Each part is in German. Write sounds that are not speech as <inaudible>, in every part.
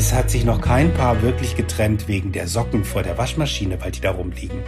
Es hat sich noch kein Paar wirklich getrennt wegen der Socken vor der Waschmaschine, weil die da rumliegen,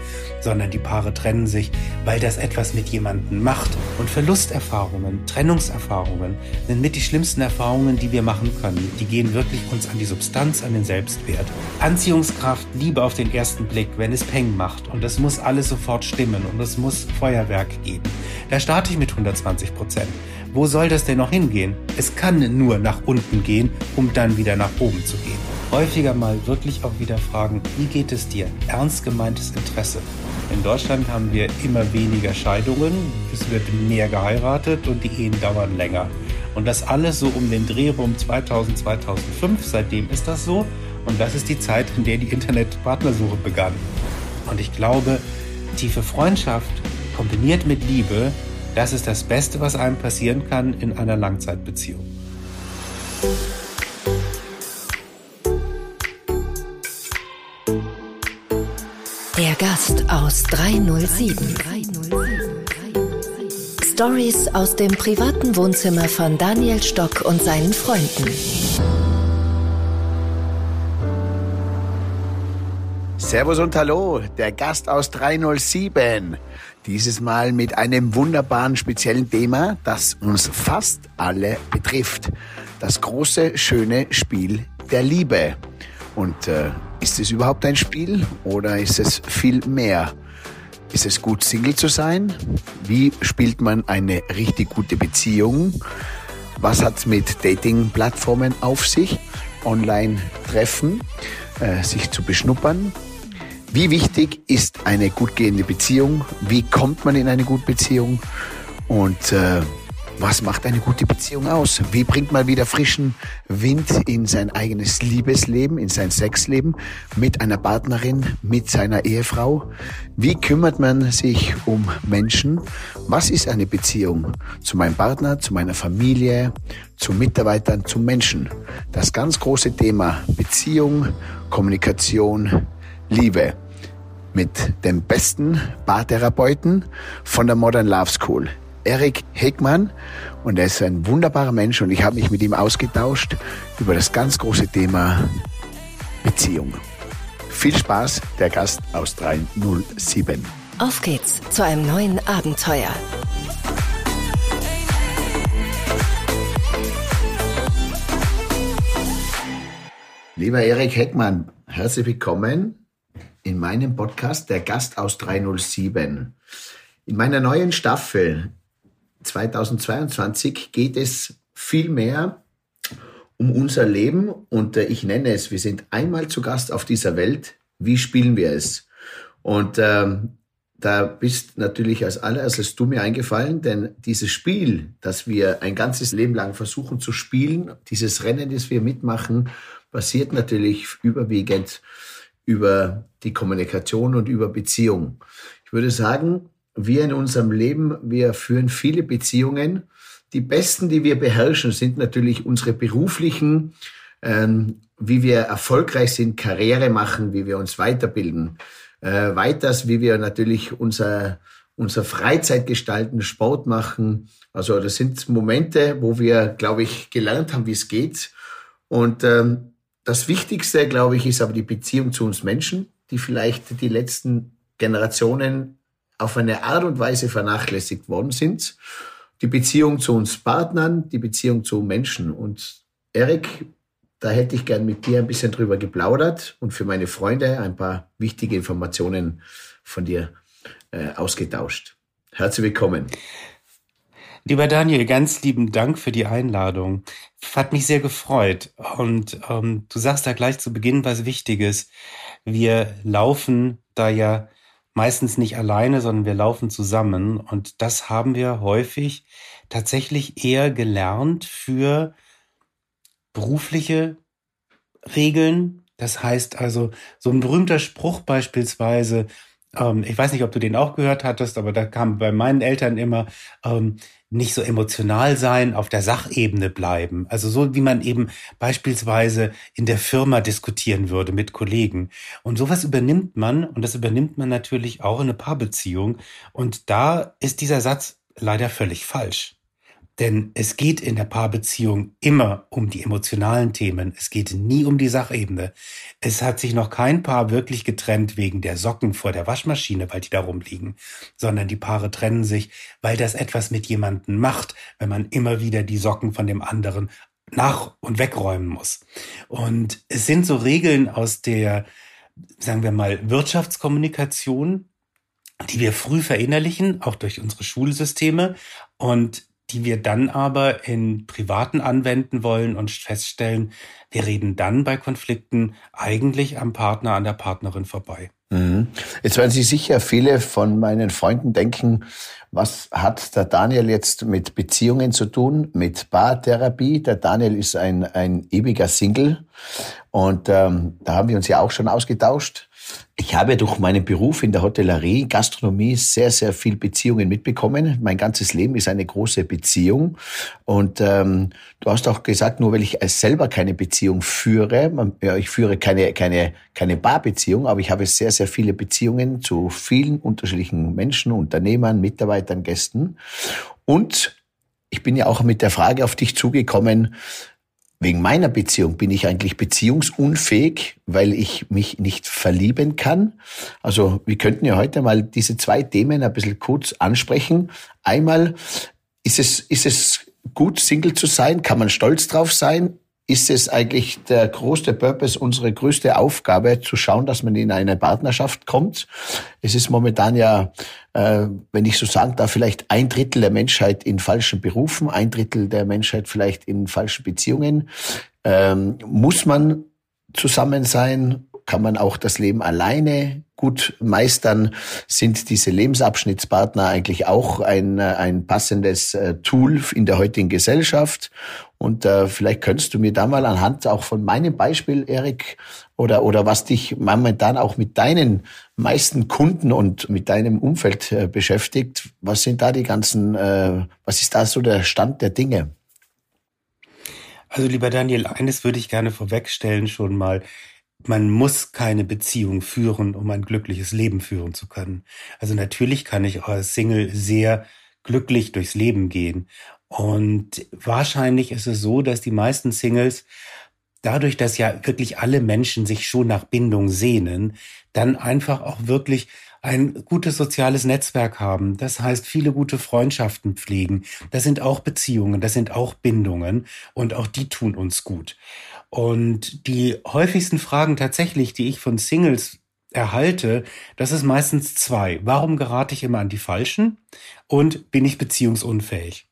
sondern die Paare trennen sich, weil das etwas mit jemandem macht. Und Verlusterfahrungen, Trennungserfahrungen sind mit die schlimmsten Erfahrungen, die wir machen können. Die gehen wirklich uns an die Substanz, an den Selbstwert. Anziehungskraft, Liebe auf den ersten Blick, wenn es Peng macht. Und es muss alles sofort stimmen und es muss Feuerwerk geben. Da starte ich mit 120 Prozent. Wo soll das denn noch hingehen? Es kann nur nach unten gehen, um dann wieder nach oben zu gehen. Häufiger mal wirklich auch wieder fragen, wie geht es dir? Ernst gemeintes Interesse. In Deutschland haben wir immer weniger Scheidungen, es wird mehr geheiratet und die Ehen dauern länger. Und das alles so um den Dreh rum 2000, 2005, seitdem ist das so. Und das ist die Zeit, in der die Internetpartnersuche begann. Und ich glaube, tiefe Freundschaft kombiniert mit Liebe das ist das Beste, was einem passieren kann in einer Langzeitbeziehung. Der Gast aus 307. Stories aus dem privaten Wohnzimmer von Daniel Stock und seinen Freunden. Servus und Hallo, der Gast aus 307. Dieses Mal mit einem wunderbaren speziellen Thema, das uns fast alle betrifft. Das große, schöne Spiel der Liebe. Und äh, ist es überhaupt ein Spiel oder ist es viel mehr? Ist es gut, Single zu sein? Wie spielt man eine richtig gute Beziehung? Was hat es mit Dating-Plattformen auf sich? Online-Treffen, äh, sich zu beschnuppern? Wie wichtig ist eine gut gehende Beziehung? Wie kommt man in eine gute Beziehung? Und äh, was macht eine gute Beziehung aus? Wie bringt man wieder frischen Wind in sein eigenes Liebesleben, in sein Sexleben mit einer Partnerin, mit seiner Ehefrau? Wie kümmert man sich um Menschen? Was ist eine Beziehung zu meinem Partner, zu meiner Familie, zu Mitarbeitern, zu Menschen? Das ganz große Thema Beziehung, Kommunikation, Liebe mit dem besten Bartherapeuten von der Modern Love School, Erik Heckmann. Und er ist ein wunderbarer Mensch und ich habe mich mit ihm ausgetauscht über das ganz große Thema Beziehung. Viel Spaß, der Gast aus 307. Auf geht's zu einem neuen Abenteuer. Lieber Erik Heckmann, herzlich willkommen in meinem Podcast Der Gast aus 307. In meiner neuen Staffel 2022 geht es viel mehr um unser Leben und äh, ich nenne es, wir sind einmal zu Gast auf dieser Welt. Wie spielen wir es? Und ähm, da bist natürlich als allererstes du mir eingefallen, denn dieses Spiel, das wir ein ganzes Leben lang versuchen zu spielen, dieses Rennen, das wir mitmachen, basiert natürlich überwiegend über die Kommunikation und über Beziehung. Ich würde sagen, wir in unserem Leben, wir führen viele Beziehungen. Die besten, die wir beherrschen, sind natürlich unsere beruflichen, ähm, wie wir erfolgreich sind, Karriere machen, wie wir uns weiterbilden. Äh, weiters, wie wir natürlich unser, unser Freizeit gestalten, Sport machen. Also das sind Momente, wo wir, glaube ich, gelernt haben, wie es geht. Und ähm, das Wichtigste, glaube ich, ist aber die Beziehung zu uns Menschen, die vielleicht die letzten Generationen auf eine Art und Weise vernachlässigt worden sind. Die Beziehung zu uns Partnern, die Beziehung zu Menschen. Und Erik, da hätte ich gern mit dir ein bisschen drüber geplaudert und für meine Freunde ein paar wichtige Informationen von dir äh, ausgetauscht. Herzlich willkommen. Lieber Daniel, ganz lieben Dank für die Einladung. Hat mich sehr gefreut. Und ähm, du sagst da gleich zu Beginn was Wichtiges. Wir laufen da ja meistens nicht alleine, sondern wir laufen zusammen. Und das haben wir häufig tatsächlich eher gelernt für berufliche Regeln. Das heißt also, so ein berühmter Spruch beispielsweise, ähm, ich weiß nicht, ob du den auch gehört hattest, aber da kam bei meinen Eltern immer, ähm, nicht so emotional sein, auf der Sachebene bleiben. Also so wie man eben beispielsweise in der Firma diskutieren würde mit Kollegen. Und sowas übernimmt man und das übernimmt man natürlich auch in eine Paarbeziehung. Und da ist dieser Satz leider völlig falsch. Denn es geht in der Paarbeziehung immer um die emotionalen Themen. Es geht nie um die Sachebene. Es hat sich noch kein Paar wirklich getrennt wegen der Socken vor der Waschmaschine, weil die da rumliegen, sondern die Paare trennen sich, weil das etwas mit jemandem macht, wenn man immer wieder die Socken von dem anderen nach und wegräumen muss. Und es sind so Regeln aus der, sagen wir mal, Wirtschaftskommunikation, die wir früh verinnerlichen, auch durch unsere Schulsysteme. Und die wir dann aber in privaten anwenden wollen und feststellen, wir reden dann bei Konflikten eigentlich am Partner, an der Partnerin vorbei. Mhm. Jetzt werden Sie sicher viele von meinen Freunden denken, was hat der Daniel jetzt mit Beziehungen zu tun, mit Paartherapie? Der Daniel ist ein, ein ewiger Single und ähm, da haben wir uns ja auch schon ausgetauscht. Ich habe durch meinen Beruf in der Hotellerie, Gastronomie sehr, sehr viel Beziehungen mitbekommen. Mein ganzes Leben ist eine große Beziehung. Und ähm, du hast auch gesagt, nur weil ich selber keine Beziehung führe, man, ja, ich führe keine, keine, keine Barbeziehung, aber ich habe sehr, sehr viele Beziehungen zu vielen unterschiedlichen Menschen, Unternehmern, Mitarbeitern, Gästen. Und ich bin ja auch mit der Frage auf dich zugekommen, Wegen meiner Beziehung bin ich eigentlich beziehungsunfähig, weil ich mich nicht verlieben kann. Also wir könnten ja heute mal diese zwei Themen ein bisschen kurz ansprechen. Einmal, ist es, ist es gut, Single zu sein? Kann man stolz drauf sein? ist es eigentlich der größte Purpose, unsere größte Aufgabe, zu schauen, dass man in eine Partnerschaft kommt. Es ist momentan ja, äh, wenn ich so sagen darf, vielleicht ein Drittel der Menschheit in falschen Berufen, ein Drittel der Menschheit vielleicht in falschen Beziehungen. Ähm, muss man zusammen sein? Kann man auch das Leben alleine gut meistern? Sind diese Lebensabschnittspartner eigentlich auch ein, ein passendes äh, Tool in der heutigen Gesellschaft? Und äh, vielleicht könntest du mir da mal anhand auch von meinem Beispiel, Erik, oder, oder was dich momentan auch mit deinen meisten Kunden und mit deinem Umfeld äh, beschäftigt, was sind da die ganzen, äh, was ist da so der Stand der Dinge? Also lieber Daniel, eines würde ich gerne vorwegstellen schon mal. Man muss keine Beziehung führen, um ein glückliches Leben führen zu können. Also natürlich kann ich als Single sehr glücklich durchs Leben gehen. Und wahrscheinlich ist es so, dass die meisten Singles dadurch, dass ja wirklich alle Menschen sich schon nach Bindung sehnen, dann einfach auch wirklich ein gutes soziales Netzwerk haben. Das heißt, viele gute Freundschaften pflegen. Das sind auch Beziehungen, das sind auch Bindungen und auch die tun uns gut. Und die häufigsten Fragen tatsächlich, die ich von Singles erhalte, das ist meistens zwei. Warum gerate ich immer an die Falschen? Und bin ich beziehungsunfähig?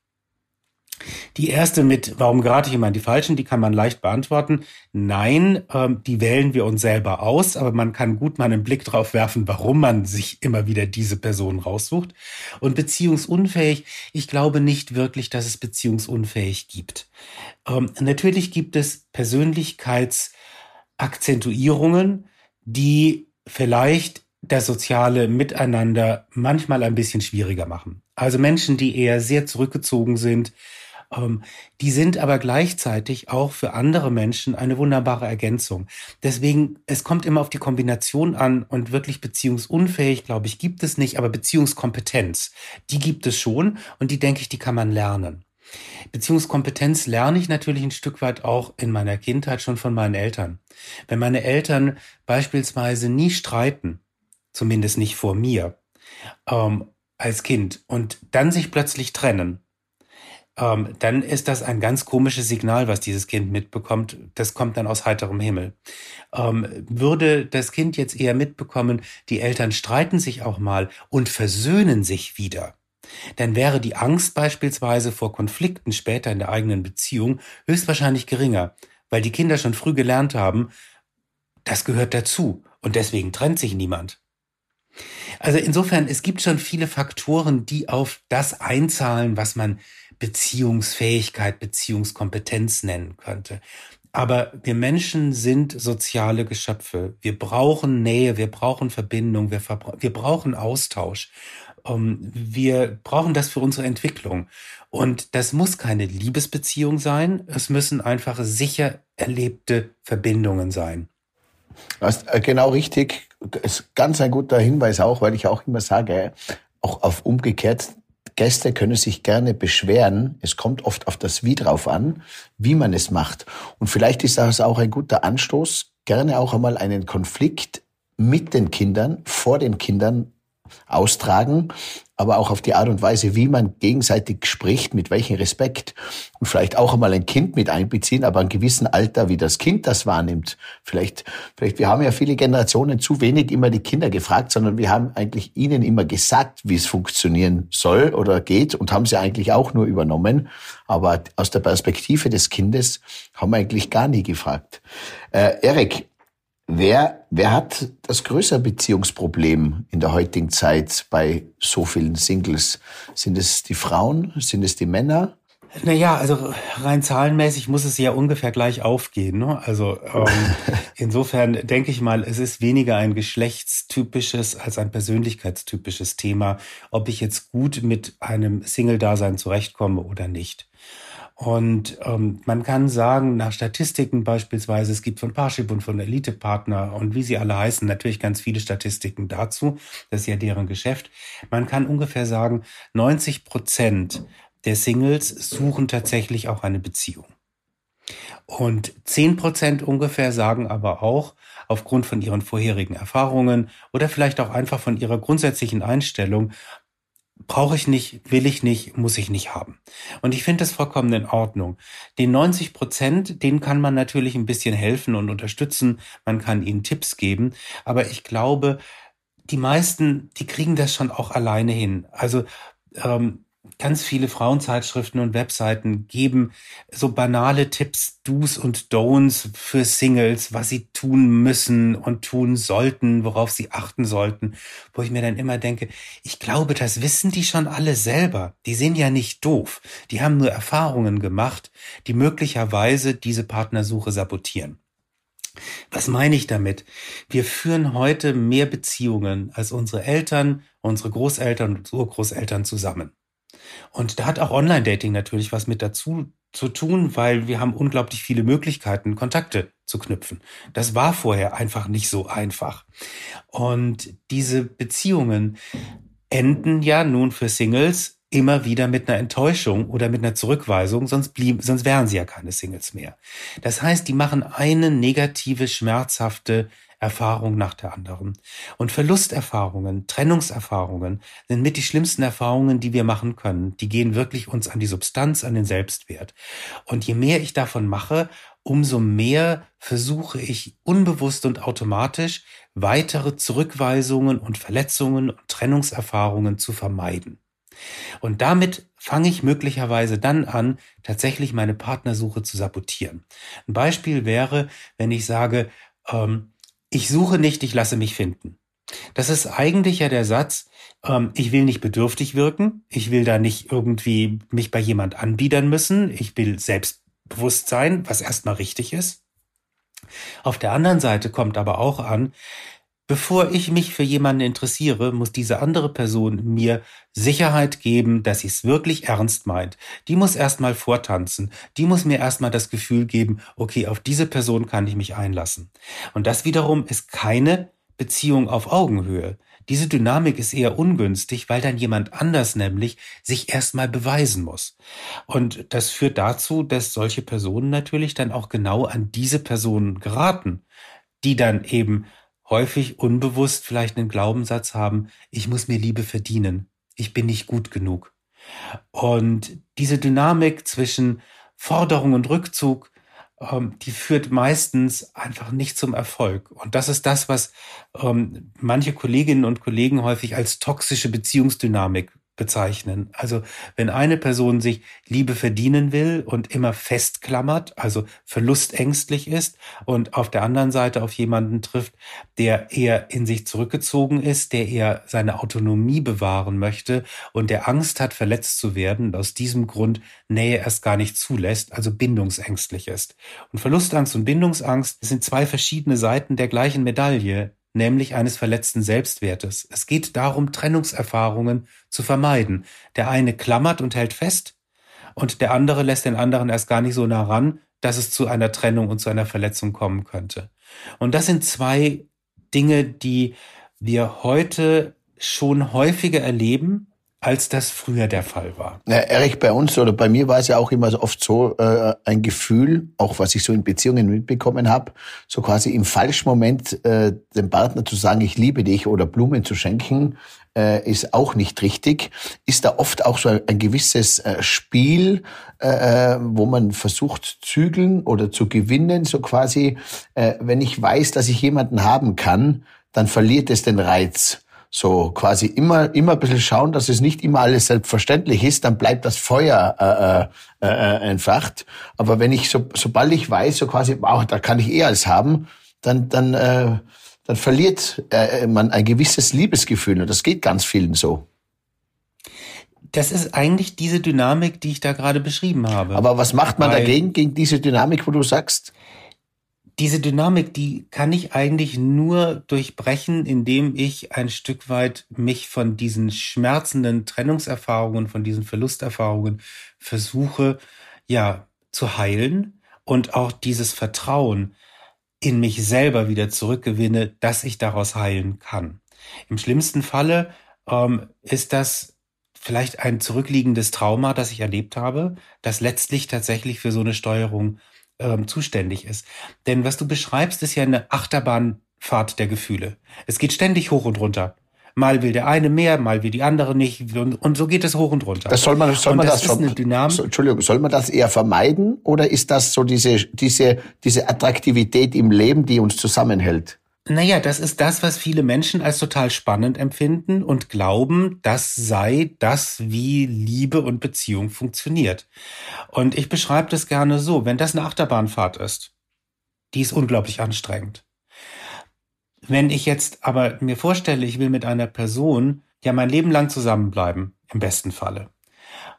Die erste mit, warum gerate ich immer an die Falschen, die kann man leicht beantworten. Nein, ähm, die wählen wir uns selber aus, aber man kann gut mal einen Blick drauf werfen, warum man sich immer wieder diese Person raussucht. Und beziehungsunfähig, ich glaube nicht wirklich, dass es beziehungsunfähig gibt. Ähm, natürlich gibt es Persönlichkeitsakzentuierungen, die vielleicht das soziale Miteinander manchmal ein bisschen schwieriger machen. Also Menschen, die eher sehr zurückgezogen sind, ähm, die sind aber gleichzeitig auch für andere Menschen eine wunderbare Ergänzung. Deswegen, es kommt immer auf die Kombination an und wirklich beziehungsunfähig, glaube ich, gibt es nicht, aber Beziehungskompetenz, die gibt es schon und die denke ich, die kann man lernen. Beziehungskompetenz lerne ich natürlich ein Stück weit auch in meiner Kindheit schon von meinen Eltern. Wenn meine Eltern beispielsweise nie streiten, zumindest nicht vor mir, ähm, als Kind, und dann sich plötzlich trennen, ähm, dann ist das ein ganz komisches Signal, was dieses Kind mitbekommt. Das kommt dann aus heiterem Himmel. Ähm, würde das Kind jetzt eher mitbekommen, die Eltern streiten sich auch mal und versöhnen sich wieder, dann wäre die Angst beispielsweise vor Konflikten später in der eigenen Beziehung höchstwahrscheinlich geringer, weil die Kinder schon früh gelernt haben, das gehört dazu und deswegen trennt sich niemand. Also insofern, es gibt schon viele Faktoren, die auf das einzahlen, was man Beziehungsfähigkeit, Beziehungskompetenz nennen könnte. Aber wir Menschen sind soziale Geschöpfe. Wir brauchen Nähe, wir brauchen Verbindung, wir, wir brauchen Austausch. Ähm, wir brauchen das für unsere Entwicklung. Und das muss keine Liebesbeziehung sein. Es müssen einfach sicher erlebte Verbindungen sein. Das ist äh, genau richtig. Ist ganz ein guter Hinweis auch, weil ich auch immer sage, auch auf umgekehrt Gäste können sich gerne beschweren. Es kommt oft auf das Wie drauf an, wie man es macht. Und vielleicht ist das auch ein guter Anstoß, gerne auch einmal einen Konflikt mit den Kindern, vor den Kindern austragen, aber auch auf die Art und Weise, wie man gegenseitig spricht, mit welchem Respekt und vielleicht auch einmal ein Kind mit einbeziehen, aber ein gewissen Alter, wie das Kind das wahrnimmt. Vielleicht, vielleicht, wir haben ja viele Generationen zu wenig immer die Kinder gefragt, sondern wir haben eigentlich ihnen immer gesagt, wie es funktionieren soll oder geht und haben sie eigentlich auch nur übernommen. Aber aus der Perspektive des Kindes haben wir eigentlich gar nie gefragt. Äh, Erik, Wer, wer hat das größere Beziehungsproblem in der heutigen Zeit bei so vielen Singles? Sind es die Frauen? Sind es die Männer? Naja, also rein zahlenmäßig muss es ja ungefähr gleich aufgehen. Ne? Also ähm, <laughs> insofern denke ich mal, es ist weniger ein geschlechtstypisches als ein persönlichkeitstypisches Thema, ob ich jetzt gut mit einem Single-Dasein zurechtkomme oder nicht. Und ähm, man kann sagen, nach Statistiken beispielsweise, es gibt von Parship und von Elite-Partner und wie sie alle heißen, natürlich ganz viele Statistiken dazu. Das ist ja deren Geschäft. Man kann ungefähr sagen, 90 Prozent der Singles suchen tatsächlich auch eine Beziehung. Und 10 Prozent ungefähr sagen aber auch, aufgrund von ihren vorherigen Erfahrungen oder vielleicht auch einfach von ihrer grundsätzlichen Einstellung, brauche ich nicht, will ich nicht, muss ich nicht haben. Und ich finde das vollkommen in Ordnung. Den 90 Prozent, denen kann man natürlich ein bisschen helfen und unterstützen. Man kann ihnen Tipps geben. Aber ich glaube, die meisten, die kriegen das schon auch alleine hin. Also ähm, ganz viele Frauenzeitschriften und Webseiten geben so banale Tipps, Do's und Don'ts für Singles, was sie tun müssen und tun sollten, worauf sie achten sollten, wo ich mir dann immer denke, ich glaube, das wissen die schon alle selber. Die sind ja nicht doof. Die haben nur Erfahrungen gemacht, die möglicherweise diese Partnersuche sabotieren. Was meine ich damit? Wir führen heute mehr Beziehungen als unsere Eltern, unsere Großeltern und Urgroßeltern zusammen. Und da hat auch Online-Dating natürlich was mit dazu zu tun, weil wir haben unglaublich viele Möglichkeiten, Kontakte zu knüpfen. Das war vorher einfach nicht so einfach. Und diese Beziehungen enden ja nun für Singles immer wieder mit einer Enttäuschung oder mit einer Zurückweisung, sonst blieb, sonst wären sie ja keine Singles mehr. Das heißt, die machen eine negative, schmerzhafte Erfahrung nach der anderen. Und Verlusterfahrungen, Trennungserfahrungen sind mit die schlimmsten Erfahrungen, die wir machen können. Die gehen wirklich uns an die Substanz, an den Selbstwert. Und je mehr ich davon mache, umso mehr versuche ich unbewusst und automatisch weitere Zurückweisungen und Verletzungen und Trennungserfahrungen zu vermeiden. Und damit fange ich möglicherweise dann an, tatsächlich meine Partnersuche zu sabotieren. Ein Beispiel wäre, wenn ich sage, ähm, ich suche nicht, ich lasse mich finden. Das ist eigentlich ja der Satz, ähm, ich will nicht bedürftig wirken, ich will da nicht irgendwie mich bei jemand anbiedern müssen, ich will selbstbewusst sein, was erstmal richtig ist. Auf der anderen Seite kommt aber auch an, Bevor ich mich für jemanden interessiere, muss diese andere Person mir Sicherheit geben, dass sie es wirklich ernst meint. Die muss erstmal vortanzen. Die muss mir erstmal das Gefühl geben, okay, auf diese Person kann ich mich einlassen. Und das wiederum ist keine Beziehung auf Augenhöhe. Diese Dynamik ist eher ungünstig, weil dann jemand anders nämlich sich erstmal beweisen muss. Und das führt dazu, dass solche Personen natürlich dann auch genau an diese Personen geraten, die dann eben häufig unbewusst vielleicht einen Glaubenssatz haben, ich muss mir Liebe verdienen, ich bin nicht gut genug. Und diese Dynamik zwischen Forderung und Rückzug, ähm, die führt meistens einfach nicht zum Erfolg. Und das ist das, was ähm, manche Kolleginnen und Kollegen häufig als toxische Beziehungsdynamik bezeichnen. Also wenn eine Person sich Liebe verdienen will und immer festklammert, also verlustängstlich ist und auf der anderen Seite auf jemanden trifft, der eher in sich zurückgezogen ist, der eher seine Autonomie bewahren möchte und der Angst hat, verletzt zu werden und aus diesem Grund Nähe erst gar nicht zulässt, also bindungsängstlich ist. Und Verlustangst und Bindungsangst sind zwei verschiedene Seiten der gleichen Medaille nämlich eines verletzten Selbstwertes. Es geht darum, Trennungserfahrungen zu vermeiden. Der eine klammert und hält fest und der andere lässt den anderen erst gar nicht so nah ran, dass es zu einer Trennung und zu einer Verletzung kommen könnte. Und das sind zwei Dinge, die wir heute schon häufiger erleben, als das früher der Fall war. Ja, Erich, bei uns oder bei mir war es ja auch immer so oft so äh, ein Gefühl, auch was ich so in Beziehungen mitbekommen habe, so quasi im falschen Moment äh, dem Partner zu sagen, ich liebe dich oder Blumen zu schenken, äh, ist auch nicht richtig. Ist da oft auch so ein, ein gewisses äh, Spiel, äh, äh wo man versucht zügeln oder zu gewinnen, so quasi, äh, wenn ich weiß, dass ich jemanden haben kann, dann verliert es den Reiz. So quasi immer, immer ein bisschen schauen, dass es nicht immer alles selbstverständlich ist, dann bleibt das Feuer äh, äh, äh, entfacht. Aber wenn ich, so, sobald ich weiß, so quasi, wow, da kann ich eh alles haben, dann, dann, äh, dann verliert äh, man ein gewisses Liebesgefühl. Und das geht ganz vielen so. Das ist eigentlich diese Dynamik, die ich da gerade beschrieben habe. Aber was macht man Weil dagegen, gegen diese Dynamik, wo du sagst? Diese Dynamik, die kann ich eigentlich nur durchbrechen, indem ich ein Stück weit mich von diesen schmerzenden Trennungserfahrungen, von diesen Verlusterfahrungen versuche, ja, zu heilen und auch dieses Vertrauen in mich selber wieder zurückgewinne, dass ich daraus heilen kann. Im schlimmsten Falle ähm, ist das vielleicht ein zurückliegendes Trauma, das ich erlebt habe, das letztlich tatsächlich für so eine Steuerung ähm, zuständig ist. Denn was du beschreibst, ist ja eine Achterbahnfahrt der Gefühle. Es geht ständig hoch und runter. Mal will der eine mehr, mal will die andere nicht. Und, und so geht es hoch und runter. Das soll man, soll man das, das ist eine Dynamik. So, Entschuldigung, soll man das eher vermeiden oder ist das so diese, diese, diese Attraktivität im Leben, die uns zusammenhält? Naja, das ist das, was viele Menschen als total spannend empfinden und glauben, das sei das, wie Liebe und Beziehung funktioniert. Und ich beschreibe das gerne so, wenn das eine Achterbahnfahrt ist, die ist unglaublich anstrengend. Wenn ich jetzt aber mir vorstelle, ich will mit einer Person ja mein Leben lang zusammenbleiben, im besten Falle,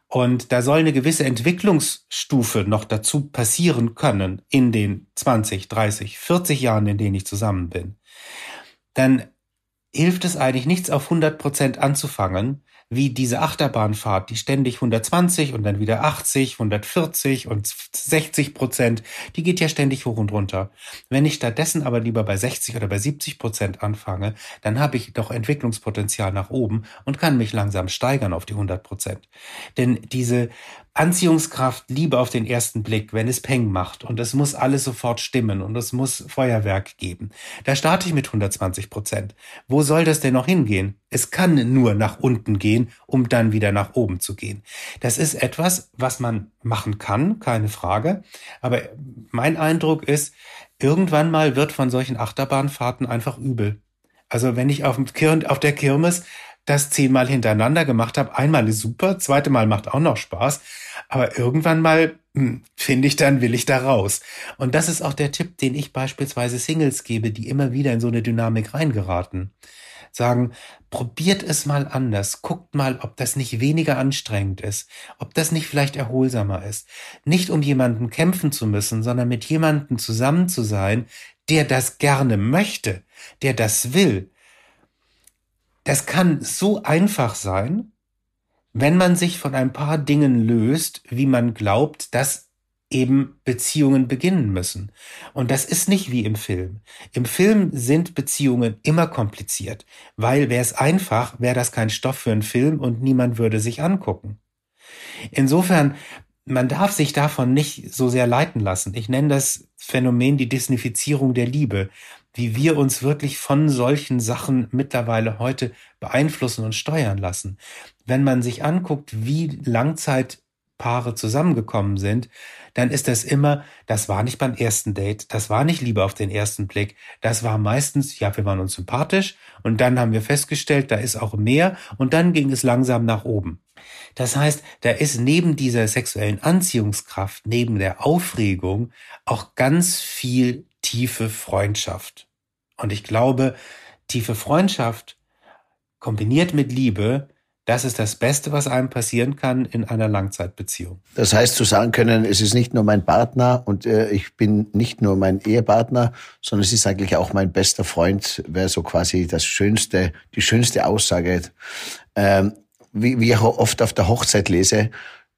und da soll eine gewisse Entwicklungsstufe noch dazu passieren können in den 20, 30, 40 Jahren, in denen ich zusammen bin dann hilft es eigentlich nichts auf 100 Prozent anzufangen, wie diese Achterbahnfahrt, die ständig 120 und dann wieder 80, 140 und 60 Prozent, die geht ja ständig hoch und runter. Wenn ich stattdessen aber lieber bei 60 oder bei 70 Prozent anfange, dann habe ich doch Entwicklungspotenzial nach oben und kann mich langsam steigern auf die 100 Prozent. Denn diese Anziehungskraft, Liebe auf den ersten Blick, wenn es Peng macht und es muss alles sofort stimmen und es muss Feuerwerk geben. Da starte ich mit 120 Prozent. Wo soll das denn noch hingehen? Es kann nur nach unten gehen, um dann wieder nach oben zu gehen. Das ist etwas, was man machen kann, keine Frage. Aber mein Eindruck ist, irgendwann mal wird von solchen Achterbahnfahrten einfach übel. Also wenn ich auf, dem auf der Kirmes das zehnmal hintereinander gemacht habe. Einmal ist super, zweite Mal macht auch noch Spaß, aber irgendwann mal hm, finde ich dann, will ich da raus. Und das ist auch der Tipp, den ich beispielsweise Singles gebe, die immer wieder in so eine Dynamik reingeraten. Sagen, probiert es mal anders, guckt mal, ob das nicht weniger anstrengend ist, ob das nicht vielleicht erholsamer ist. Nicht um jemanden kämpfen zu müssen, sondern mit jemanden zusammen zu sein, der das gerne möchte, der das will, das kann so einfach sein, wenn man sich von ein paar Dingen löst, wie man glaubt, dass eben Beziehungen beginnen müssen. Und das ist nicht wie im Film. Im Film sind Beziehungen immer kompliziert, weil wäre es einfach, wäre das kein Stoff für einen Film und niemand würde sich angucken. Insofern, man darf sich davon nicht so sehr leiten lassen. Ich nenne das Phänomen die Disnifizierung der Liebe wie wir uns wirklich von solchen Sachen mittlerweile heute beeinflussen und steuern lassen. Wenn man sich anguckt, wie Langzeitpaare zusammengekommen sind, dann ist das immer, das war nicht beim ersten Date, das war nicht Liebe auf den ersten Blick, das war meistens, ja, wir waren uns sympathisch und dann haben wir festgestellt, da ist auch mehr und dann ging es langsam nach oben. Das heißt, da ist neben dieser sexuellen Anziehungskraft, neben der Aufregung auch ganz viel tiefe Freundschaft. Und ich glaube, tiefe Freundschaft kombiniert mit Liebe, das ist das Beste, was einem passieren kann in einer Langzeitbeziehung. Das heißt, zu sagen können, es ist nicht nur mein Partner und äh, ich bin nicht nur mein Ehepartner, sondern es ist eigentlich auch mein bester Freund, wäre so quasi das schönste, die schönste Aussage. Ähm, wie, wie ich oft auf der Hochzeit lese,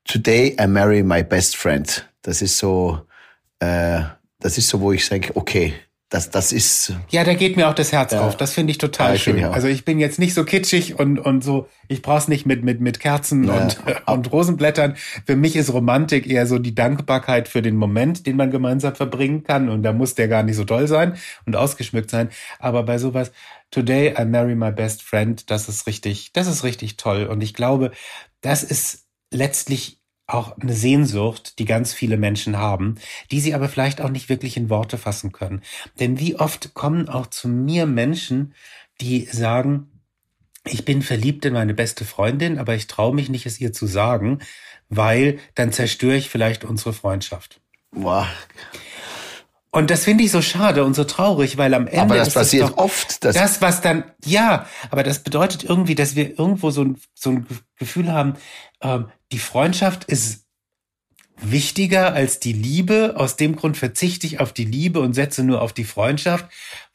Today I marry my best friend. Das ist so, äh, das ist so, wo ich sage, okay, das, das ist. Ja, da geht mir auch das Herz ja. auf. Das finde ich total ja, schön. Ich also ich bin jetzt nicht so kitschig und, und so, ich brauch's nicht mit, mit, mit Kerzen ja. und, <laughs> und Rosenblättern. Für mich ist Romantik eher so die Dankbarkeit für den Moment, den man gemeinsam verbringen kann. Und da muss der gar nicht so toll sein und ausgeschmückt sein. Aber bei sowas, Today I marry my best friend, das ist richtig, das ist richtig toll. Und ich glaube, das ist letztlich auch eine Sehnsucht, die ganz viele Menschen haben, die sie aber vielleicht auch nicht wirklich in Worte fassen können. Denn wie oft kommen auch zu mir Menschen, die sagen, ich bin verliebt in meine beste Freundin, aber ich traue mich nicht, es ihr zu sagen, weil dann zerstöre ich vielleicht unsere Freundschaft. Boah. Und das finde ich so schade und so traurig, weil am Ende. Aber das passiert doch oft. Das, das, was dann, ja, aber das bedeutet irgendwie, dass wir irgendwo so ein, so ein Gefühl haben, ähm, die Freundschaft ist wichtiger als die Liebe. Aus dem Grund verzichte ich auf die Liebe und setze nur auf die Freundschaft,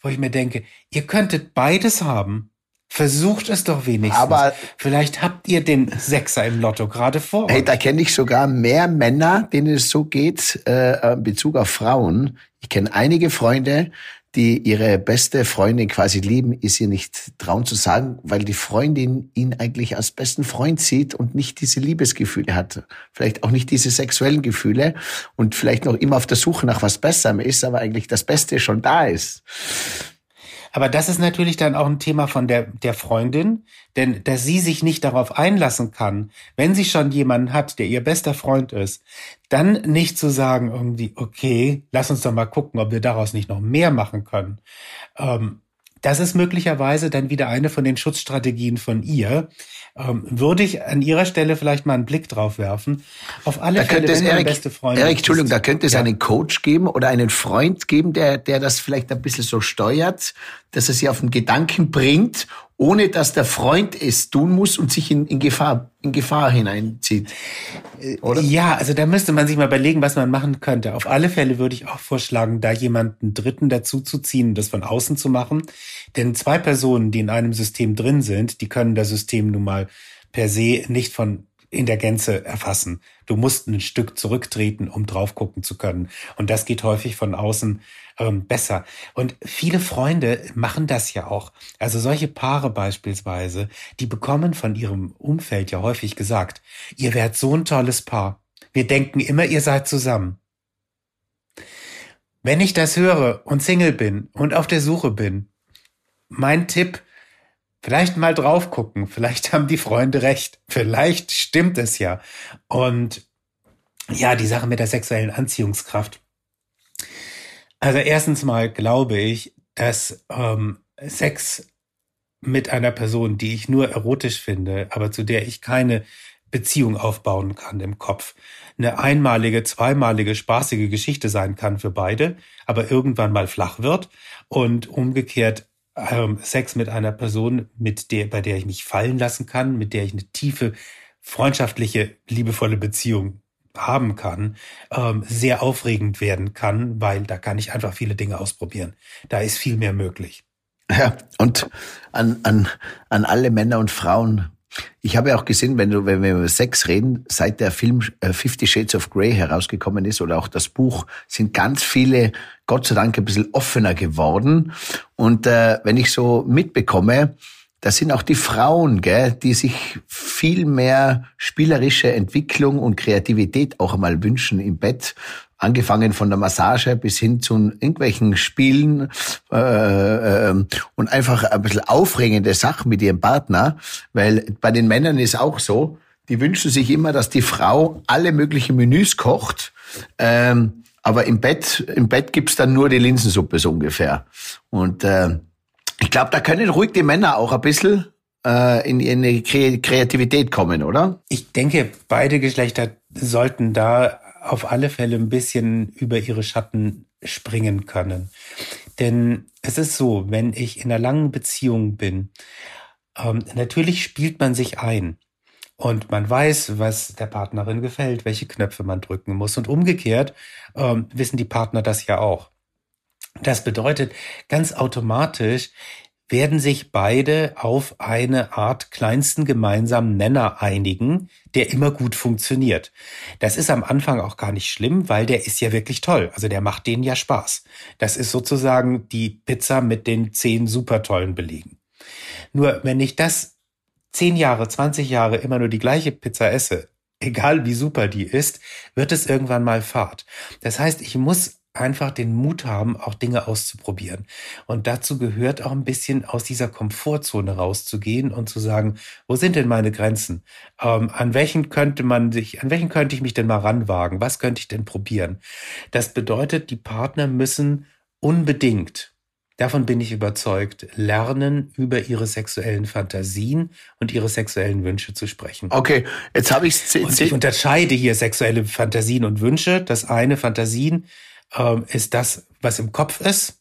wo ich mir denke, ihr könntet beides haben. Versucht es doch wenigstens. Aber vielleicht habt ihr den Sechser im Lotto gerade vor. Hey, da kenne ich sogar mehr Männer, denen es so geht, äh, in Bezug auf Frauen. Ich kenne einige Freunde, die ihre beste Freundin quasi lieben, ist ihr nicht trauen zu sagen, weil die Freundin ihn eigentlich als besten Freund sieht und nicht diese Liebesgefühle hat. Vielleicht auch nicht diese sexuellen Gefühle und vielleicht noch immer auf der Suche nach was Besserem ist, aber eigentlich das Beste schon da ist. Aber das ist natürlich dann auch ein Thema von der, der Freundin, denn dass sie sich nicht darauf einlassen kann, wenn sie schon jemanden hat, der ihr bester Freund ist, dann nicht zu sagen irgendwie, okay, lass uns doch mal gucken, ob wir daraus nicht noch mehr machen können. Ähm, das ist möglicherweise dann wieder eine von den Schutzstrategien von ihr. Ähm, würde ich an ihrer Stelle vielleicht mal einen Blick drauf werfen. Auf alle da Fälle, wenn Erik, beste Freundin Erik, Entschuldigung, da könnte es ja. einen Coach geben oder einen Freund geben, der, der das vielleicht ein bisschen so steuert, dass er sie auf den Gedanken bringt ohne dass der Freund es tun muss und sich in, in, Gefahr, in Gefahr hineinzieht. Oder? Ja, also da müsste man sich mal überlegen, was man machen könnte. Auf alle Fälle würde ich auch vorschlagen, da jemanden Dritten dazu zu ziehen, das von außen zu machen. Denn zwei Personen, die in einem System drin sind, die können das System nun mal per se nicht von in der Gänze erfassen. Du musst ein Stück zurücktreten, um drauf gucken zu können. Und das geht häufig von außen ähm, besser. Und viele Freunde machen das ja auch. Also solche Paare beispielsweise, die bekommen von ihrem Umfeld ja häufig gesagt, ihr werdet so ein tolles Paar. Wir denken immer, ihr seid zusammen. Wenn ich das höre und Single bin und auf der Suche bin, mein Tipp, vielleicht mal drauf gucken, vielleicht haben die Freunde recht, vielleicht stimmt es ja. Und ja, die Sache mit der sexuellen Anziehungskraft. Also erstens mal glaube ich, dass ähm, Sex mit einer Person, die ich nur erotisch finde, aber zu der ich keine Beziehung aufbauen kann im Kopf, eine einmalige, zweimalige, spaßige Geschichte sein kann für beide, aber irgendwann mal flach wird und umgekehrt ähm, Sex mit einer Person, mit der, bei der ich mich fallen lassen kann, mit der ich eine tiefe, freundschaftliche, liebevolle Beziehung haben kann, ähm, sehr aufregend werden kann, weil da kann ich einfach viele Dinge ausprobieren. Da ist viel mehr möglich. Ja, und an, an, an alle Männer und Frauen. Ich habe ja auch gesehen, wenn, du, wenn wir über Sex reden, seit der Film äh, Fifty Shades of Grey herausgekommen ist oder auch das Buch, sind ganz viele, Gott sei Dank, ein bisschen offener geworden. Und äh, wenn ich so mitbekomme, das sind auch die Frauen, gell, die sich viel mehr spielerische Entwicklung und Kreativität auch einmal wünschen im Bett. Angefangen von der Massage bis hin zu irgendwelchen Spielen äh, äh, und einfach ein bisschen aufregende Sachen mit ihrem Partner. Weil bei den Männern ist auch so, die wünschen sich immer, dass die Frau alle möglichen Menüs kocht. Ähm, aber im Bett, im Bett gibt's dann nur die Linsensuppe so ungefähr. Und äh, ich glaube, da können ruhig die Männer auch ein bisschen äh, in, die Kreativität kommen, oder? Ich denke, beide Geschlechter sollten da auf alle Fälle ein bisschen über ihre Schatten springen können. Denn es ist so, wenn ich in einer langen Beziehung bin, ähm, natürlich spielt man sich ein. Und man weiß, was der Partnerin gefällt, welche Knöpfe man drücken muss. Und umgekehrt ähm, wissen die Partner das ja auch. Das bedeutet ganz automatisch, werden sich beide auf eine Art kleinsten gemeinsamen Nenner einigen, der immer gut funktioniert. Das ist am Anfang auch gar nicht schlimm, weil der ist ja wirklich toll. Also der macht denen ja Spaß. Das ist sozusagen die Pizza mit den zehn super tollen Belegen. Nur wenn ich das zehn Jahre, 20 Jahre immer nur die gleiche Pizza esse, egal wie super die ist, wird es irgendwann mal Fahrt. Das heißt, ich muss einfach den Mut haben, auch Dinge auszuprobieren. Und dazu gehört auch ein bisschen aus dieser Komfortzone rauszugehen und zu sagen, wo sind denn meine Grenzen? Ähm, an welchen könnte man sich, an welchen könnte ich mich denn mal ranwagen? Was könnte ich denn probieren? Das bedeutet, die Partner müssen unbedingt Davon bin ich überzeugt, lernen über ihre sexuellen Fantasien und ihre sexuellen Wünsche zu sprechen. Okay, jetzt habe ich es. Ich unterscheide hier sexuelle Fantasien und Wünsche. Das eine Fantasien ähm, ist das, was im Kopf ist,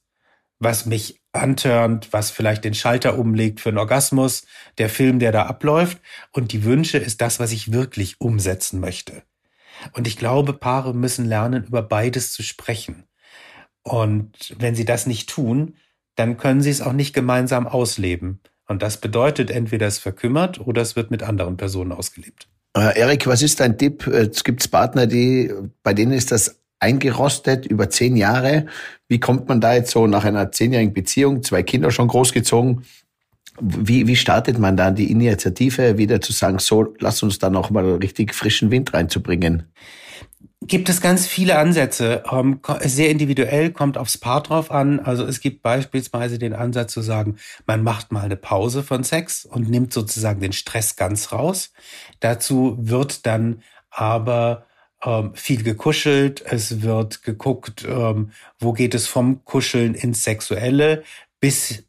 was mich antörnt, was vielleicht den Schalter umlegt für einen Orgasmus, der Film, der da abläuft. Und die Wünsche ist das, was ich wirklich umsetzen möchte. Und ich glaube, Paare müssen lernen, über beides zu sprechen. Und wenn sie das nicht tun, dann können sie es auch nicht gemeinsam ausleben. Und das bedeutet, entweder es verkümmert oder es wird mit anderen Personen ausgelebt. Erik, was ist dein Tipp? Es gibt Partner, die, bei denen ist das eingerostet über zehn Jahre. Wie kommt man da jetzt so nach einer zehnjährigen Beziehung, zwei Kinder schon großgezogen? Wie, wie startet man da die Initiative, wieder zu sagen, so, lass uns da noch mal richtig frischen Wind reinzubringen? Gibt es ganz viele Ansätze. Ähm, sehr individuell, kommt aufs Paar drauf an. Also es gibt beispielsweise den Ansatz zu sagen, man macht mal eine Pause von Sex und nimmt sozusagen den Stress ganz raus. Dazu wird dann aber ähm, viel gekuschelt, es wird geguckt, ähm, wo geht es vom Kuscheln ins Sexuelle bis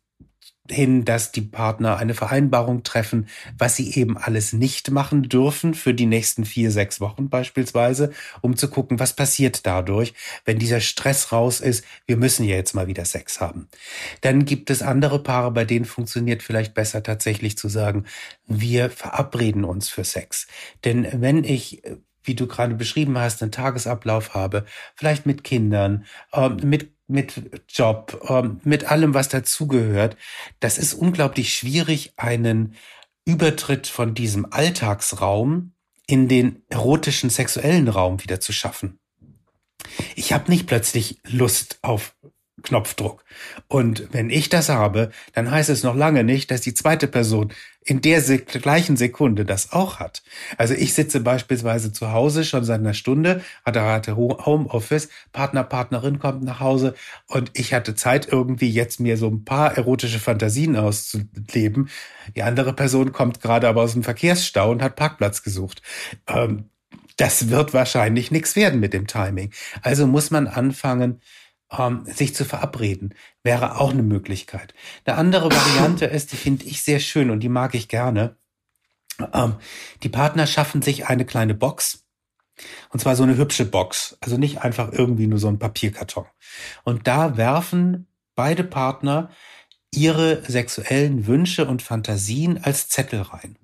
hin, dass die Partner eine Vereinbarung treffen, was sie eben alles nicht machen dürfen für die nächsten vier, sechs Wochen beispielsweise, um zu gucken, was passiert dadurch, wenn dieser Stress raus ist, wir müssen ja jetzt mal wieder Sex haben. Dann gibt es andere Paare, bei denen funktioniert vielleicht besser tatsächlich zu sagen, wir verabreden uns für Sex. Denn wenn ich wie du gerade beschrieben hast, einen Tagesablauf habe, vielleicht mit Kindern, ähm, mit mit Job, ähm, mit allem, was dazugehört. Das ist unglaublich schwierig, einen Übertritt von diesem Alltagsraum in den erotischen sexuellen Raum wieder zu schaffen. Ich habe nicht plötzlich Lust auf Knopfdruck. Und wenn ich das habe, dann heißt es noch lange nicht, dass die zweite Person in der gleichen Sekunde das auch hat. Also ich sitze beispielsweise zu Hause schon seit einer Stunde, hatte Homeoffice, Partner, Partnerin kommt nach Hause und ich hatte Zeit irgendwie jetzt mir so ein paar erotische Fantasien auszuleben. Die andere Person kommt gerade aber aus dem Verkehrsstau und hat Parkplatz gesucht. Ähm, das wird wahrscheinlich nichts werden mit dem Timing. Also muss man anfangen, ähm, sich zu verabreden, wäre auch eine Möglichkeit. Eine andere Variante <coughs> ist, die finde ich sehr schön und die mag ich gerne. Ähm, die Partner schaffen sich eine kleine Box. Und zwar so eine hübsche Box. Also nicht einfach irgendwie nur so ein Papierkarton. Und da werfen beide Partner ihre sexuellen Wünsche und Fantasien als Zettel rein.